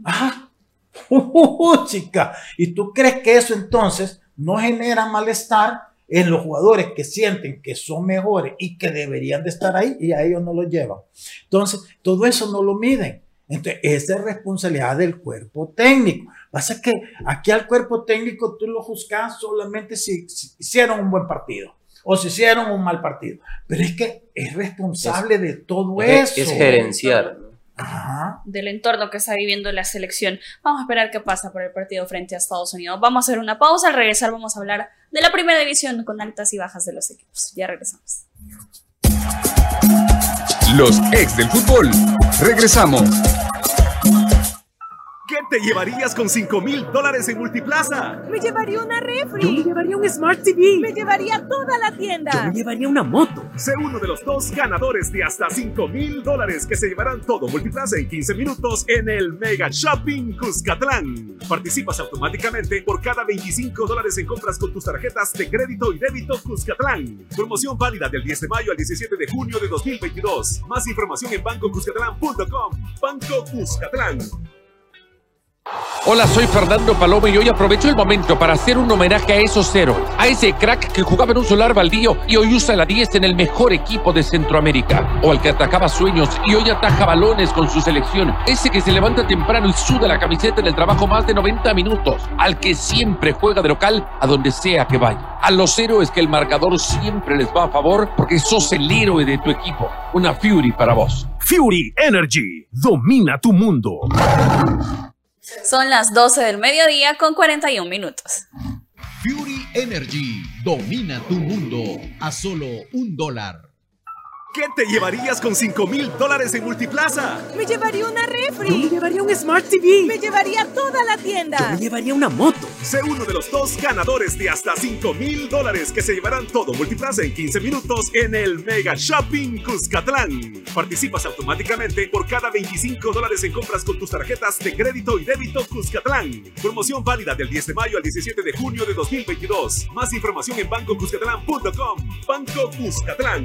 Ajá. Uh, chica. ¿Y tú crees que eso entonces no genera malestar en los jugadores que sienten que son mejores y que deberían de estar ahí y a ellos no los llevan? Entonces, todo eso no lo miden. Entonces, esa es responsabilidad del cuerpo técnico. Pasa que aquí al cuerpo técnico tú lo juzgas solamente si, si hicieron un buen partido o si hicieron un mal partido. Pero es que es responsable de todo Es, eso. es gerenciar. del entorno que está viviendo la selección. Vamos a esperar qué pasa por el partido frente a Estados Unidos. Vamos a hacer una pausa. Al regresar vamos a hablar de la primera división con altas y bajas de los equipos. Ya regresamos. Los ex del fútbol. Regresamos. ¿Qué te llevarías con 5 mil dólares en Multiplaza? Me llevaría una refri. Yo me llevaría un Smart TV. Me llevaría toda la tienda. Yo me llevaría una moto. Sé uno de los dos ganadores de hasta 5 mil dólares que se llevarán todo Multiplaza en 15 minutos en el Mega Shopping Cuscatlán. Participas automáticamente por cada 25 dólares en compras con tus tarjetas de crédito y débito Cuscatlán. Promoción válida del 10 de mayo al 17 de junio de 2022. Más información en bancocuscatlán.com. Banco Cuscatlán. Hola, soy Fernando Paloma y hoy aprovecho el momento para hacer un homenaje a esos héroes, a ese crack que jugaba en un solar baldío y hoy usa la 10 en el mejor equipo de Centroamérica, o al que atacaba sueños y hoy ataja balones con su selección, ese que se levanta temprano y suda la camiseta en el trabajo más de 90 minutos, al que siempre juega de local a donde sea que vaya, a los héroes que el marcador siempre les va a favor porque sos el héroe de tu equipo, una Fury para vos. Fury Energy. Domina tu mundo. Son las 12 del mediodía con 41 minutos. Fury Energy domina tu mundo a solo un dólar. ¿Qué te llevarías con 5 mil dólares en Multiplaza? Me llevaría una refri. Yo me llevaría un Smart TV. Me llevaría toda la tienda. Yo me llevaría una moto. Sé uno de los dos ganadores de hasta 5 mil dólares que se llevarán todo Multiplaza en 15 minutos en el Mega Shopping Cuscatlán. Participas automáticamente por cada 25 dólares en compras con tus tarjetas de crédito y débito Cuscatlán. Promoción válida del 10 de mayo al 17 de junio de 2022. Más información en bancocuscatlán.com. Banco Cuscatlán.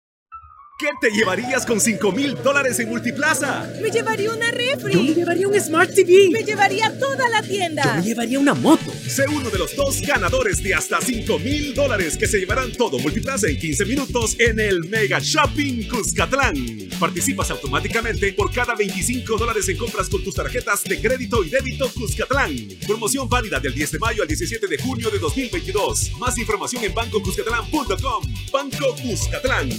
¿Qué te llevarías con 5 mil dólares en Multiplaza? Me llevaría una refri. Yo me llevaría un Smart TV. Me llevaría toda la tienda. Yo me llevaría una moto. Sé uno de los dos ganadores de hasta 5 mil dólares que se llevarán todo Multiplaza en 15 minutos en el Mega Shopping Cuscatlán. Participas automáticamente por cada 25 dólares en compras con tus tarjetas de crédito y débito Cuscatlán. Promoción válida del 10 de mayo al 17 de junio de 2022. Más información en bancocuscatlán.com. Banco Cuscatlán.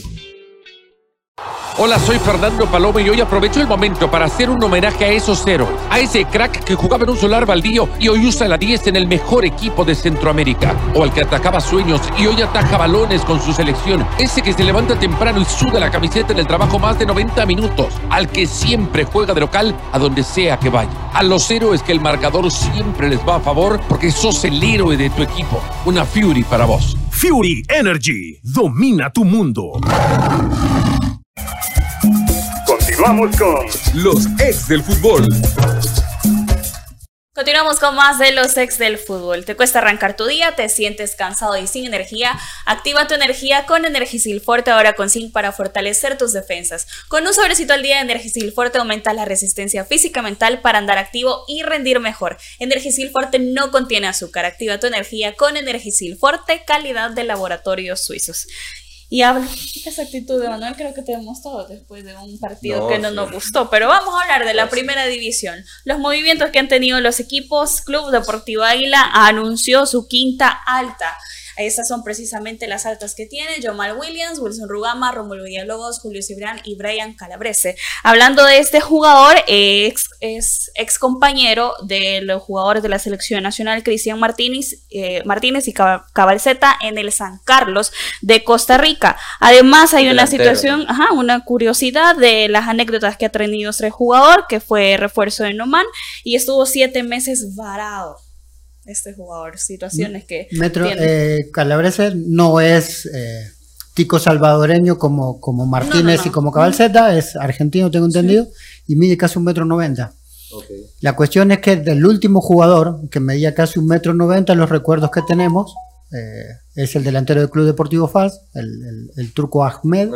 Hola, soy Fernando Paloma y hoy aprovecho el momento para hacer un homenaje a esos héroes, a ese crack que jugaba en un solar baldío y hoy usa la 10 en el mejor equipo de Centroamérica, o al que atacaba sueños y hoy ataja balones con su selección, ese que se levanta temprano y suda la camiseta en el trabajo más de 90 minutos, al que siempre juega de local a donde sea que vaya, a los héroes que el marcador siempre les va a favor porque sos el héroe de tu equipo, una Fury para vos. Fury Energy domina tu mundo. Continuamos con los ex del fútbol. Continuamos con más de los ex del fútbol. ¿Te cuesta arrancar tu día? ¿Te sientes cansado y sin energía? Activa tu energía con Energisil Forte ahora con zinc para fortalecer tus defensas. Con un sobrecito al día de Energisil Forte aumenta la resistencia física mental para andar activo y rendir mejor. Energisil Forte no contiene azúcar. Activa tu energía con Energisil Forte, calidad de laboratorios suizos. Y hablo, esa actitud de Manuel creo que tenemos todos después de un partido No, que no sí. nos gustó. Pero vamos a hablar de la primera división. Los movimientos que han tenido los equipos. Club Deportivo Águila anunció su quinta alta. Estas son precisamente las altas que tiene Jomal Williams, Wilson Rugama, Romulo Villalobos, Julio Cibrán y Brian Calabrese. Hablando de este jugador, ex, es ex compañero de los jugadores de la selección nacional, Cristian Martínez, eh, Martínez y Cab- Cabalceta en el San Carlos de Costa Rica. Además, hay una situación, ajá, una curiosidad de las anécdotas que ha tenido este jugador, que fue refuerzo de Noman y estuvo siete meses varado. Este jugador, situaciones que Metro, eh, Calabrese no es eh, tico salvadoreño como, como Martínez no. y como Cabalceta, es argentino, tengo entendido, y mide casi un metro noventa. La cuestión es que del último jugador, que medía casi un metro noventa, los recuerdos que tenemos, eh, es el delantero del Club Deportivo FAS, el, el- el turco Ahmed.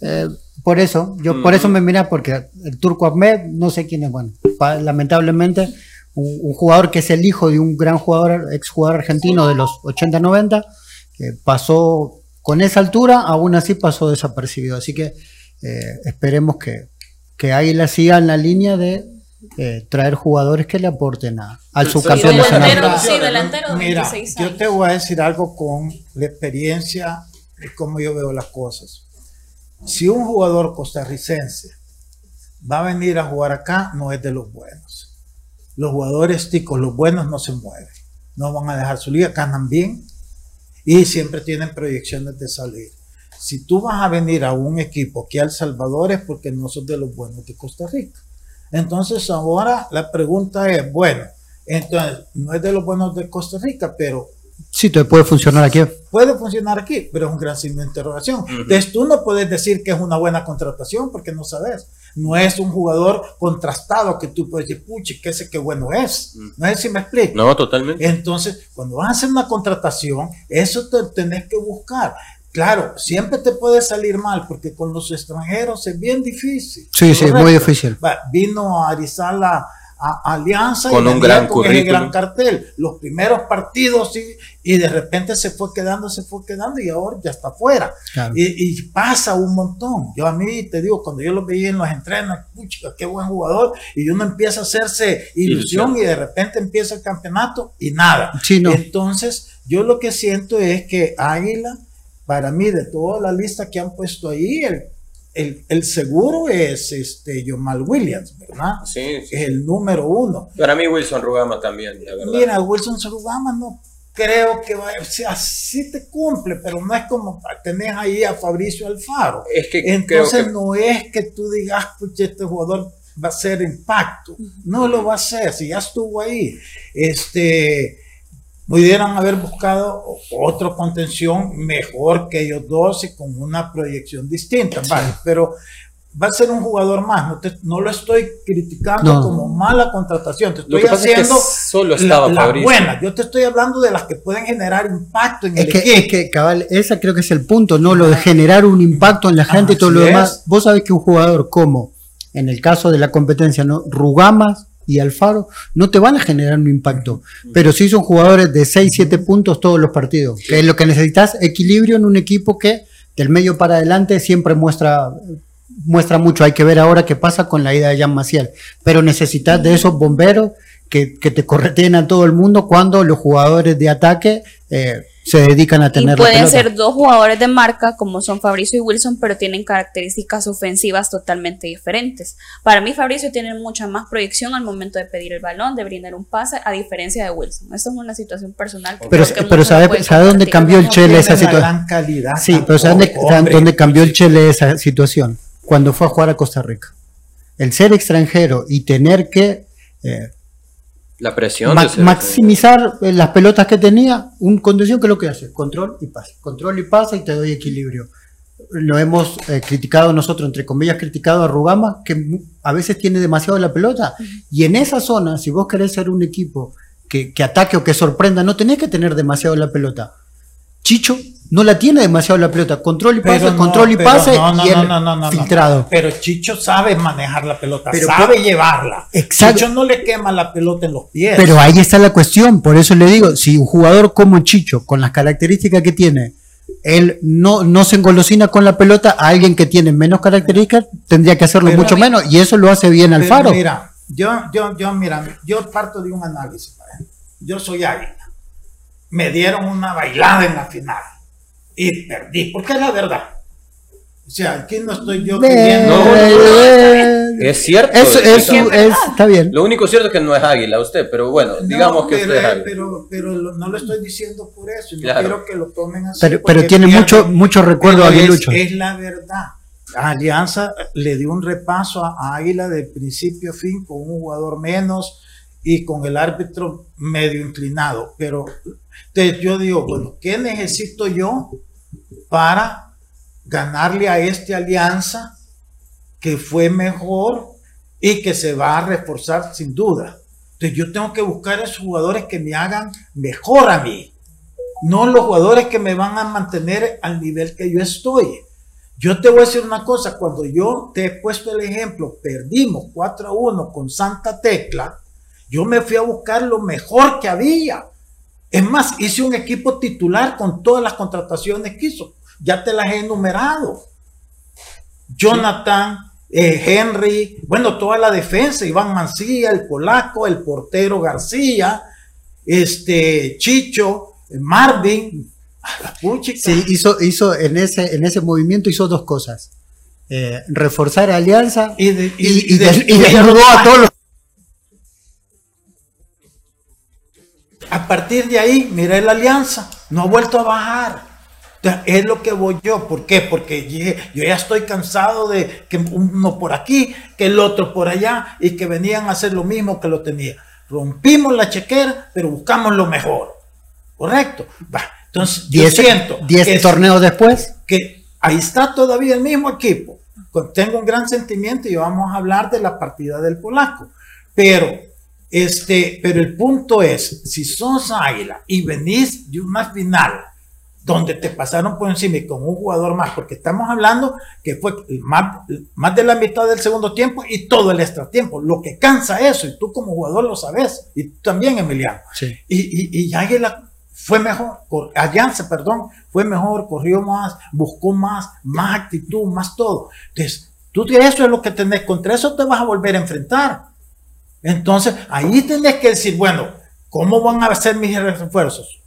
Eh, por eso, yo por eso me mira, porque el turco Ahmed, no sé quién es, bueno, pa- lamentablemente, un, un jugador que es el hijo de un gran jugador, exjugador argentino de los 80-90, que pasó con esa altura, aún así pasó desapercibido. Así que eh, esperemos que, que Águila siga en la línea de eh, traer jugadores que le aporten a- al Sí, subcampeón delantero, nacional. sí, delantero de Mira, 26 yo te voy a decir algo con la experiencia de cómo yo veo las cosas. Si un jugador costarricense va a venir a jugar acá, no es de los buenos. Los jugadores ticos, los buenos no se mueven. No van a dejar su liga, ganan bien y siempre tienen proyecciones de salir. Si tú vas a venir a un equipo que El Salvador es porque no sos de los buenos de Costa Rica. Entonces ahora la pregunta es, bueno, entonces no es de los buenos de Costa Rica, pero Sí, te puede funcionar aquí. puede funcionar aquí, pero es un gran signo de interrogación. Entonces tú no puedes decir que es una buena contratación porque no sabes. No es un jugador contrastado que tú puedes decir, puchi, que ese que bueno es. No sé si me explico. No, totalmente. Entonces, cuando vas a hacer una contratación, eso te tenés que buscar. Claro, siempre te puede salir mal porque con los extranjeros es bien difícil. Sí, sí, es muy difícil. Va, Vino a Arizala a Alianza Con y un gran con currículum. gran cartel. Los primeros partidos sí, y de repente se fue quedando, se fue quedando y ahora ya está fuera. Claro. Y, y pasa un montón. Yo a mí te digo, cuando yo lo veía en los entrenos, pucha, qué buen jugador, y uno empieza a hacerse ilusión, Ilusión. y de repente empieza el campeonato y nada. Sí, no. Entonces, yo lo que siento es que Águila, para mí, de toda la lista que han puesto ahí, el, el, el seguro es este Jamal Williams, ¿verdad? Sí, sí. Es el número uno. Para mí Wilson Rugama también, la verdad. Mira, Wilson Sarugama no creo que vaya, o sea, sí te cumple, pero no es como tener ahí a Fabricio Alfaro. Es que Entonces que no es que tú digas, pucha, este jugador va a ser impacto. No lo va a hacer, si ya estuvo ahí. Este, pudieran haber buscado otra contención mejor que ellos dos y con una proyección distinta, vale, pero va a ser un jugador más, no, te- no lo estoy criticando No. como mala contratación, te Lo estoy que pasa es que haciendo solo estaba la, buena, yo te estoy hablando de las que pueden generar impacto en Es el que, equipo. es que, cabal, esa creo que es el punto, ¿no? Lo de generar un impacto en la gente y todo lo demás. es. Vos sabés que un jugador como, en el caso de la competencia, ¿no? Rugamas y Alfaro no te van a generar un impacto, pero sí son jugadores de 6, 7 puntos todos los partidos, que es lo que necesitas, equilibrio en un equipo que del medio para adelante siempre muestra muestra mucho. Hay que ver ahora qué pasa con la ida de Jan Maciel. Pero necesitas de esos bomberos que, que te correteen a todo el mundo cuando los jugadores de ataque eh, se dedican a Y tener la pueden ser dos jugadores de marca como son Fabricio y Wilson, pero tienen características ofensivas totalmente diferentes. Para mí Fabricio tiene mucha más proyección al momento de pedir el balón, de brindar un pase, a diferencia de Wilson. Esto es una situación personal. que Pero, que pero ¿sabe, pueden ¿sabe dónde cambió el Chele esa situación? Sí, pero ¿sabe dónde cambió el Chele esa situación? Cuando fue a jugar a Costa Rica. El ser extranjero y tener que eh, La presión ma- maximizar eh, las pelotas que tenía, un conducción que es lo que hace, control y pase, control y pase y te doy equilibrio. Lo hemos eh, criticado nosotros, entre comillas, criticado a Rugama, que a veces tiene demasiado la pelota. Y en esa zona, si vos querés ser un equipo que, que ataque o que sorprenda, no tenés que tener demasiado la pelota. Chicho no la tiene demasiado la pelota, control y pase, no, control y pase no, y filtrado. Pero Chicho sabe manejar la pelota, Pero sabe por- llevarla. Exacto. Chicho no le quema la pelota en los pies. Pero ahí está la cuestión, por eso le digo, si un jugador como Chicho, con las características que tiene, él no, no se engolosina con la pelota, a alguien que tiene menos características tendría que hacerlo Pero- mucho menos, y eso lo hace bien Alfaro. Mira, yo, yo, yo, mira, yo parto de un análisis. Yo soy águila. Me dieron una bailada en la final y perdí, porque es la verdad. O sea, aquí no estoy yo Eh, queriendo. eh, Es cierto. Eso, es eso cierto. es, está bien. Lo único cierto es que no es águila usted, pero bueno, No, digamos que pero, usted es águila. pero, pero lo- no lo estoy diciendo por eso. Yo Claro. quiero que lo tomen así. Pero, pero tiene pierden. mucho, mucho recuerdo es, aguilucho. es la verdad. Alianza le dio un repaso a, a Águila de principio a fin con un jugador menos y con el árbitro medio inclinado. Pero entonces yo digo, bueno, ¿qué necesito yo para ganarle a este Alianza que fue mejor y que se va a reforzar sin duda? Entonces yo tengo que buscar a esos jugadores que me hagan mejor a mí no los jugadores que me van a mantener al nivel que yo estoy. Yo te voy a decir una cosa, cuando yo te he puesto el ejemplo, perdimos 4 a 1 con Santa Tecla, yo me fui a buscar lo mejor que había. Es más, hice un equipo titular con todas las contrataciones que hizo. Ya te las he enumerado. Jonathan, eh, Henry, bueno, toda la defensa, Iván Mancilla, el polaco, el portero García, este Chicho, Marvin. Sí, hizo, hizo en ese, en ese movimiento hizo dos cosas. Eh, reforzar Alianza y, de- y, y- y de- des- y y de- desnudó a todos los A partir de ahí, miré la alianza, no ha vuelto a bajar. Es lo que voy yo. ¿Por qué? Porque yo ya estoy cansado de que uno por aquí, que el otro por allá, y que venían a hacer lo mismo que lo tenía. Rompimos la chequera, pero buscamos lo mejor. ¿Correcto? Va. Entonces, yo Diez- siento diez torneos después. que ahí está todavía el mismo equipo. Tengo un gran sentimiento y vamos a hablar de la partida del polaco. Pero, este, pero el punto es, si sos águila y venís de una final donde te pasaron por encima y con un jugador más, porque estamos hablando que fue más, más de la mitad del segundo tiempo y todo el extra tiempo, lo que cansa eso, y tú como jugador lo sabes, y tú también, Emiliano. Sí. Y, y, y Águila fue mejor, Alianza, perdón, fue mejor, corrió más, buscó más, más actitud, más todo. Entonces, tú eso es lo que tenés, contra eso te vas a volver a enfrentar. Entonces, ahí tenés que decir, bueno, ¿cómo van a ser mis refuerzos?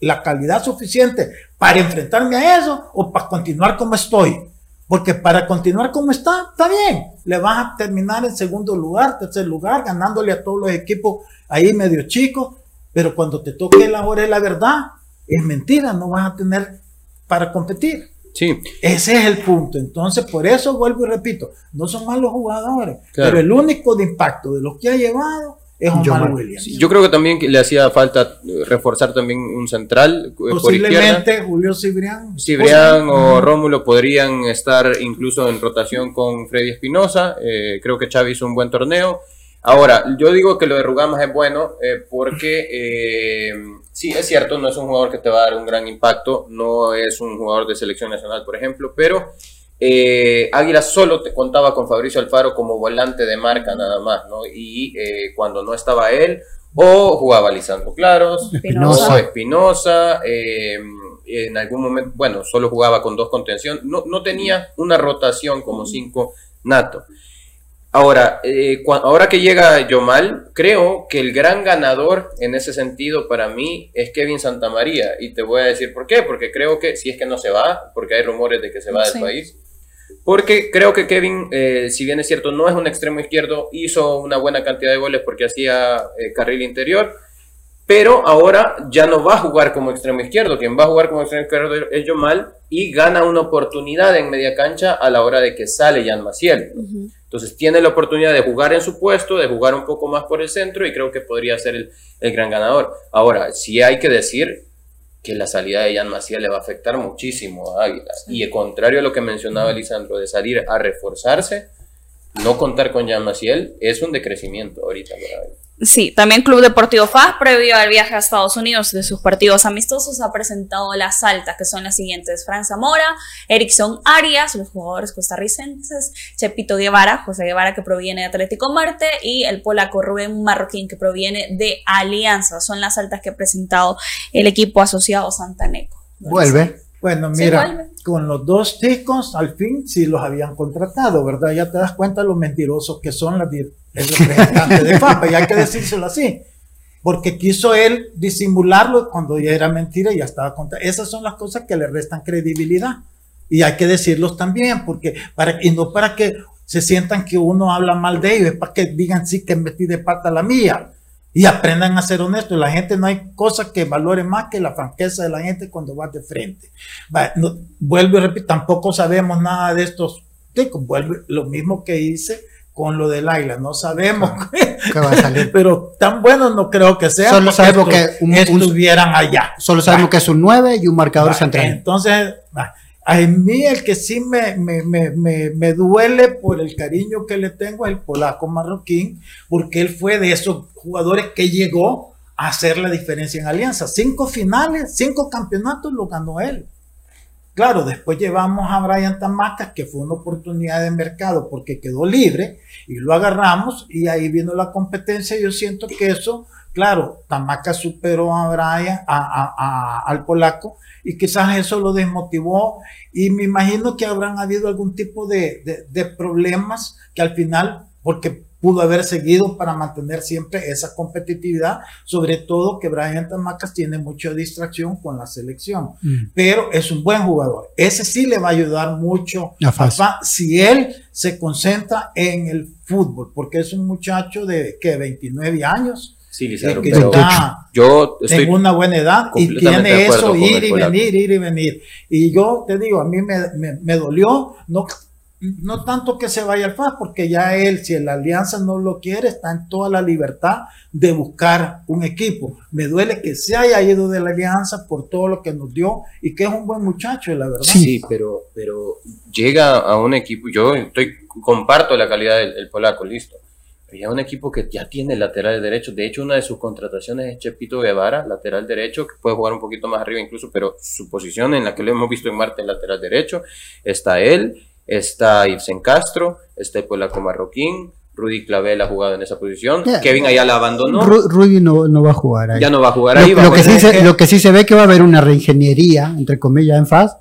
¿La calidad suficiente para enfrentarme a eso o para continuar como estoy? Porque para continuar como está, está bien. Le vas a terminar en segundo lugar, tercer lugar, ganándole a todos los equipos ahí medio chicos. Pero cuando te toque la hora de la verdad, es mentira, no vas a tener para competir. Sí, Ese es el punto. Entonces, por eso vuelvo y repito, no son malos jugadores, Claro. pero el único de impacto de los que ha llevado es Omar Omar. Williams. yo creo que también le hacía falta eh, reforzar también un central eh, por. Posiblemente Julio Cibrián. Cibrián o Rómulo podrían estar incluso en rotación con Freddy Espinosa. eh, creo que Xavi hizo un buen torneo. Ahora, yo digo que lo de Rugamas es bueno eh, porque eh, sí, es cierto, no es un jugador que te va a dar un gran impacto, no es un jugador de selección nacional, por ejemplo, pero eh, Águila solo te contaba con Fabricio Alfaro como volante de marca nada más, ¿no? Y eh, cuando no estaba él, o jugaba Lisandro Claros, Espinosa. o Espinosa, eh, en algún momento, bueno, solo jugaba con dos contención, no, no tenía una rotación como cinco nato. Ahora, eh, ahora que llega Yomal, creo que el gran ganador en ese sentido para mí es Kevin Santamaría. Y te voy a decir por qué. Porque creo que, si es que no se va, porque hay rumores de que se va Sí. del país. Porque creo que Kevin, eh, si bien es cierto, no es un extremo izquierdo, hizo una buena cantidad de goles porque hacía eh, carril interior. Pero ahora ya no va a jugar como extremo izquierdo. Quien va a jugar como extremo izquierdo es Yomal y gana una oportunidad en media cancha a la hora de que sale Jan Maciel. Entonces tiene la oportunidad de jugar en su puesto, de jugar un poco más por el centro y creo que podría ser el, el gran ganador. Ahora, sí hay que decir que la salida de Jan Maciel le va a afectar muchísimo a Águilas. Y al contrario a lo que mencionaba Lisandro, de salir a reforzarse, no contar con Jan Maciel es un decrecimiento ahorita para. Sí, también Club Deportivo FAS, previo al viaje a Estados Unidos de sus partidos amistosos, ha presentado las altas, que son las siguientes: Fran Zamora, Erickson Arias, los jugadores costarricenses, Chepito Guevara, José Guevara, que proviene de Atlético Marte, y el polaco Rubén Marroquín, que proviene de Alianza. Son las altas que ha presentado el equipo asociado Santaneco. Vuelve. Bueno, Sí, mira, vuelve. Con los dos chicos, al fin sí los habían contratado, ¿verdad? Ya te das cuenta lo mentirosos que son las el representante de FAPA, y hay que decírselo así. Porque quiso él disimularlo cuando ya era mentira y ya estaba contra. Esas son las cosas que le restan credibilidad. Y hay que decirlos también, porque para, y no para que se sientan que uno habla mal de ellos, es para que digan sí que metí de pata la mía y aprendan a ser honestos. La gente no hay cosa que valore más que la franqueza de la gente cuando vas de frente. Va, no- vuelvo y repito, tampoco sabemos nada de estos ticos. Vuelve lo mismo que hice con lo del águila. No sabemos, ¿Qué va a salir? pero tan bueno no creo que sea. Solo sabemos que un- un- estuvieran allá. Solo sabemos Va. que es un 9 y un marcador Va, central. Entonces, va, a mí el que sí me, me, me, me, duele por el cariño que le tengo el polaco marroquín, porque él fue de esos jugadores que llegó a hacer la diferencia en Alianza. Cinco finales, cinco campeonatos lo ganó él. Claro, después llevamos a Brian Tamacas, que fue una oportunidad de mercado porque quedó libre y lo agarramos y ahí vino la competencia. Yo siento que eso, claro, Tamacas superó a Brian, a- a- a- al polaco y quizás eso lo desmotivó y me imagino que habrán habido algún tipo de, de- de problemas que al final, porque pudo haber seguido para mantener siempre esa competitividad, sobre todo que Brian Tamacas tiene mucha distracción con la selección, Mm. pero es un buen jugador. Ese sí le va a ayudar mucho A. Fa- si él se concentra en el fútbol, porque es un muchacho de que 29 años, Sí, Lisandro, que pero está yo estoy en una buena edad y tiene eso, ir y venir, ir y venir. Y yo te digo, a mí me, me- me dolió, no, no tanto que se vaya al FAS, porque ya él, si la alianza no lo quiere, está en toda la libertad de buscar un equipo. Me duele que se haya ido de la alianza por todo lo que nos dio y que es un buen muchacho, la verdad. Sí, pero, pero llega a un equipo, yo estoy, comparto la calidad del, del polaco, listo. Ya un equipo que ya tiene lateral derecho. De hecho, una de sus contrataciones es Chepito Guevara, lateral derecho, que puede jugar un poquito más arriba incluso, pero su posición en la que lo hemos visto en Marte, lateral derecho, está él, está Ibsen Castro, está el Polaco Marroquín, Rudy Clavel ha jugado en esa posición. Kevin allá la abandonó, Ru- Rudy no, no va a jugar ahí. ya no va a jugar ahí. lo que sí se, lo que sí se ve que va a haber una reingeniería, entre comillas, en FAS,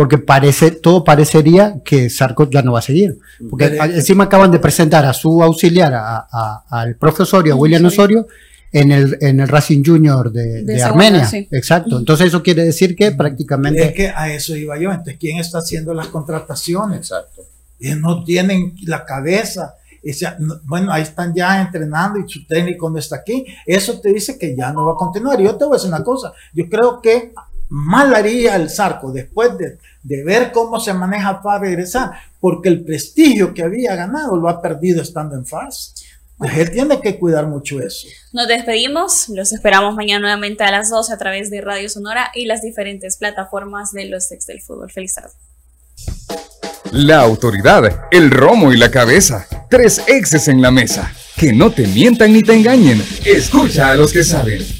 porque parece, todo parecería que Sarco ya no va a seguir. Porque Pero- encima acaban de presentar a su auxiliar, a- a- al profe Osorio, a William Osorio, en el, en el Racing Junior de, De de segunda, Armenia. sí. Exacto. Entonces eso quiere decir que prácticamente... Es que a eso iba yo. Entonces, ¿quién está haciendo las contrataciones? Exacto. Ellos no tienen la cabeza. O sea, no- bueno, ahí están ya entrenando y su técnico no está aquí. Eso te dice que ya no va a continuar. Y yo te voy a decir una cosa. Yo creo que mal haría el Zarco después de, de ver cómo se maneja para regresar, porque el prestigio que había ganado lo ha perdido estando en FAS. Pues él tiene que cuidar mucho eso. Nos despedimos, los esperamos mañana nuevamente a las 12 a través de Radio Sonora y las diferentes plataformas de los ex del fútbol. Feliz tarde. La autoridad, el romo y la cabeza. Tres exes en la mesa. Que no te mientan ni te engañen. Escucha a los que saben.